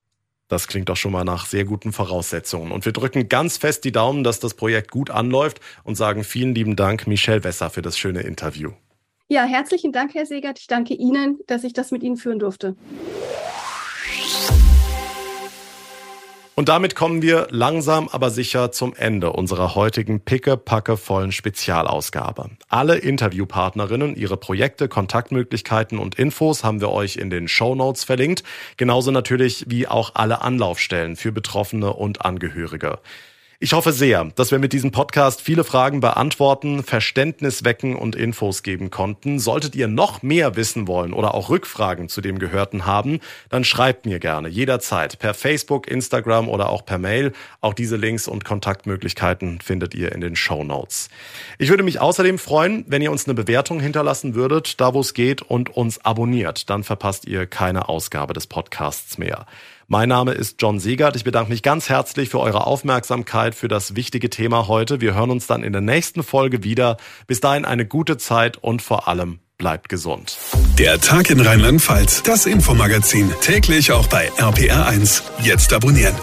Das klingt doch schon mal nach sehr guten Voraussetzungen. Und wir drücken ganz fest die Daumen, dass das Projekt gut anläuft und sagen vielen lieben Dank, Michelle Wesser, für das schöne Interview. Ja, herzlichen Dank, Herr Segert. Ich danke Ihnen, dass ich das mit Ihnen führen durfte. Und damit kommen wir langsam aber sicher zum Ende unserer heutigen picke-packe-vollen Spezialausgabe. Alle Interviewpartnerinnen, ihre Projekte, Kontaktmöglichkeiten und Infos haben wir euch in den Show Notes verlinkt. Genauso natürlich wie auch alle Anlaufstellen für Betroffene und Angehörige. Ich hoffe sehr, dass wir mit diesem Podcast viele Fragen beantworten, Verständnis wecken und Infos geben konnten. Solltet ihr noch mehr wissen wollen oder auch Rückfragen zu dem Gehörten haben, dann schreibt mir gerne jederzeit per Facebook, Instagram oder auch per Mail. Auch diese Links und Kontaktmöglichkeiten findet ihr in den Show Notes. Ich würde mich außerdem freuen, wenn ihr uns eine Bewertung hinterlassen würdet, da wo es geht und uns abonniert. Dann verpasst ihr keine Ausgabe des Podcasts mehr. Mein Name ist John Siegert. Ich bedanke mich ganz herzlich für eure Aufmerksamkeit für das wichtige Thema heute. Wir hören uns dann in der nächsten Folge wieder. Bis dahin eine gute Zeit und vor allem bleibt gesund. Der Tag in Rheinland-Pfalz, das Infomagazin, täglich auch bei RPR1. Jetzt abonnieren.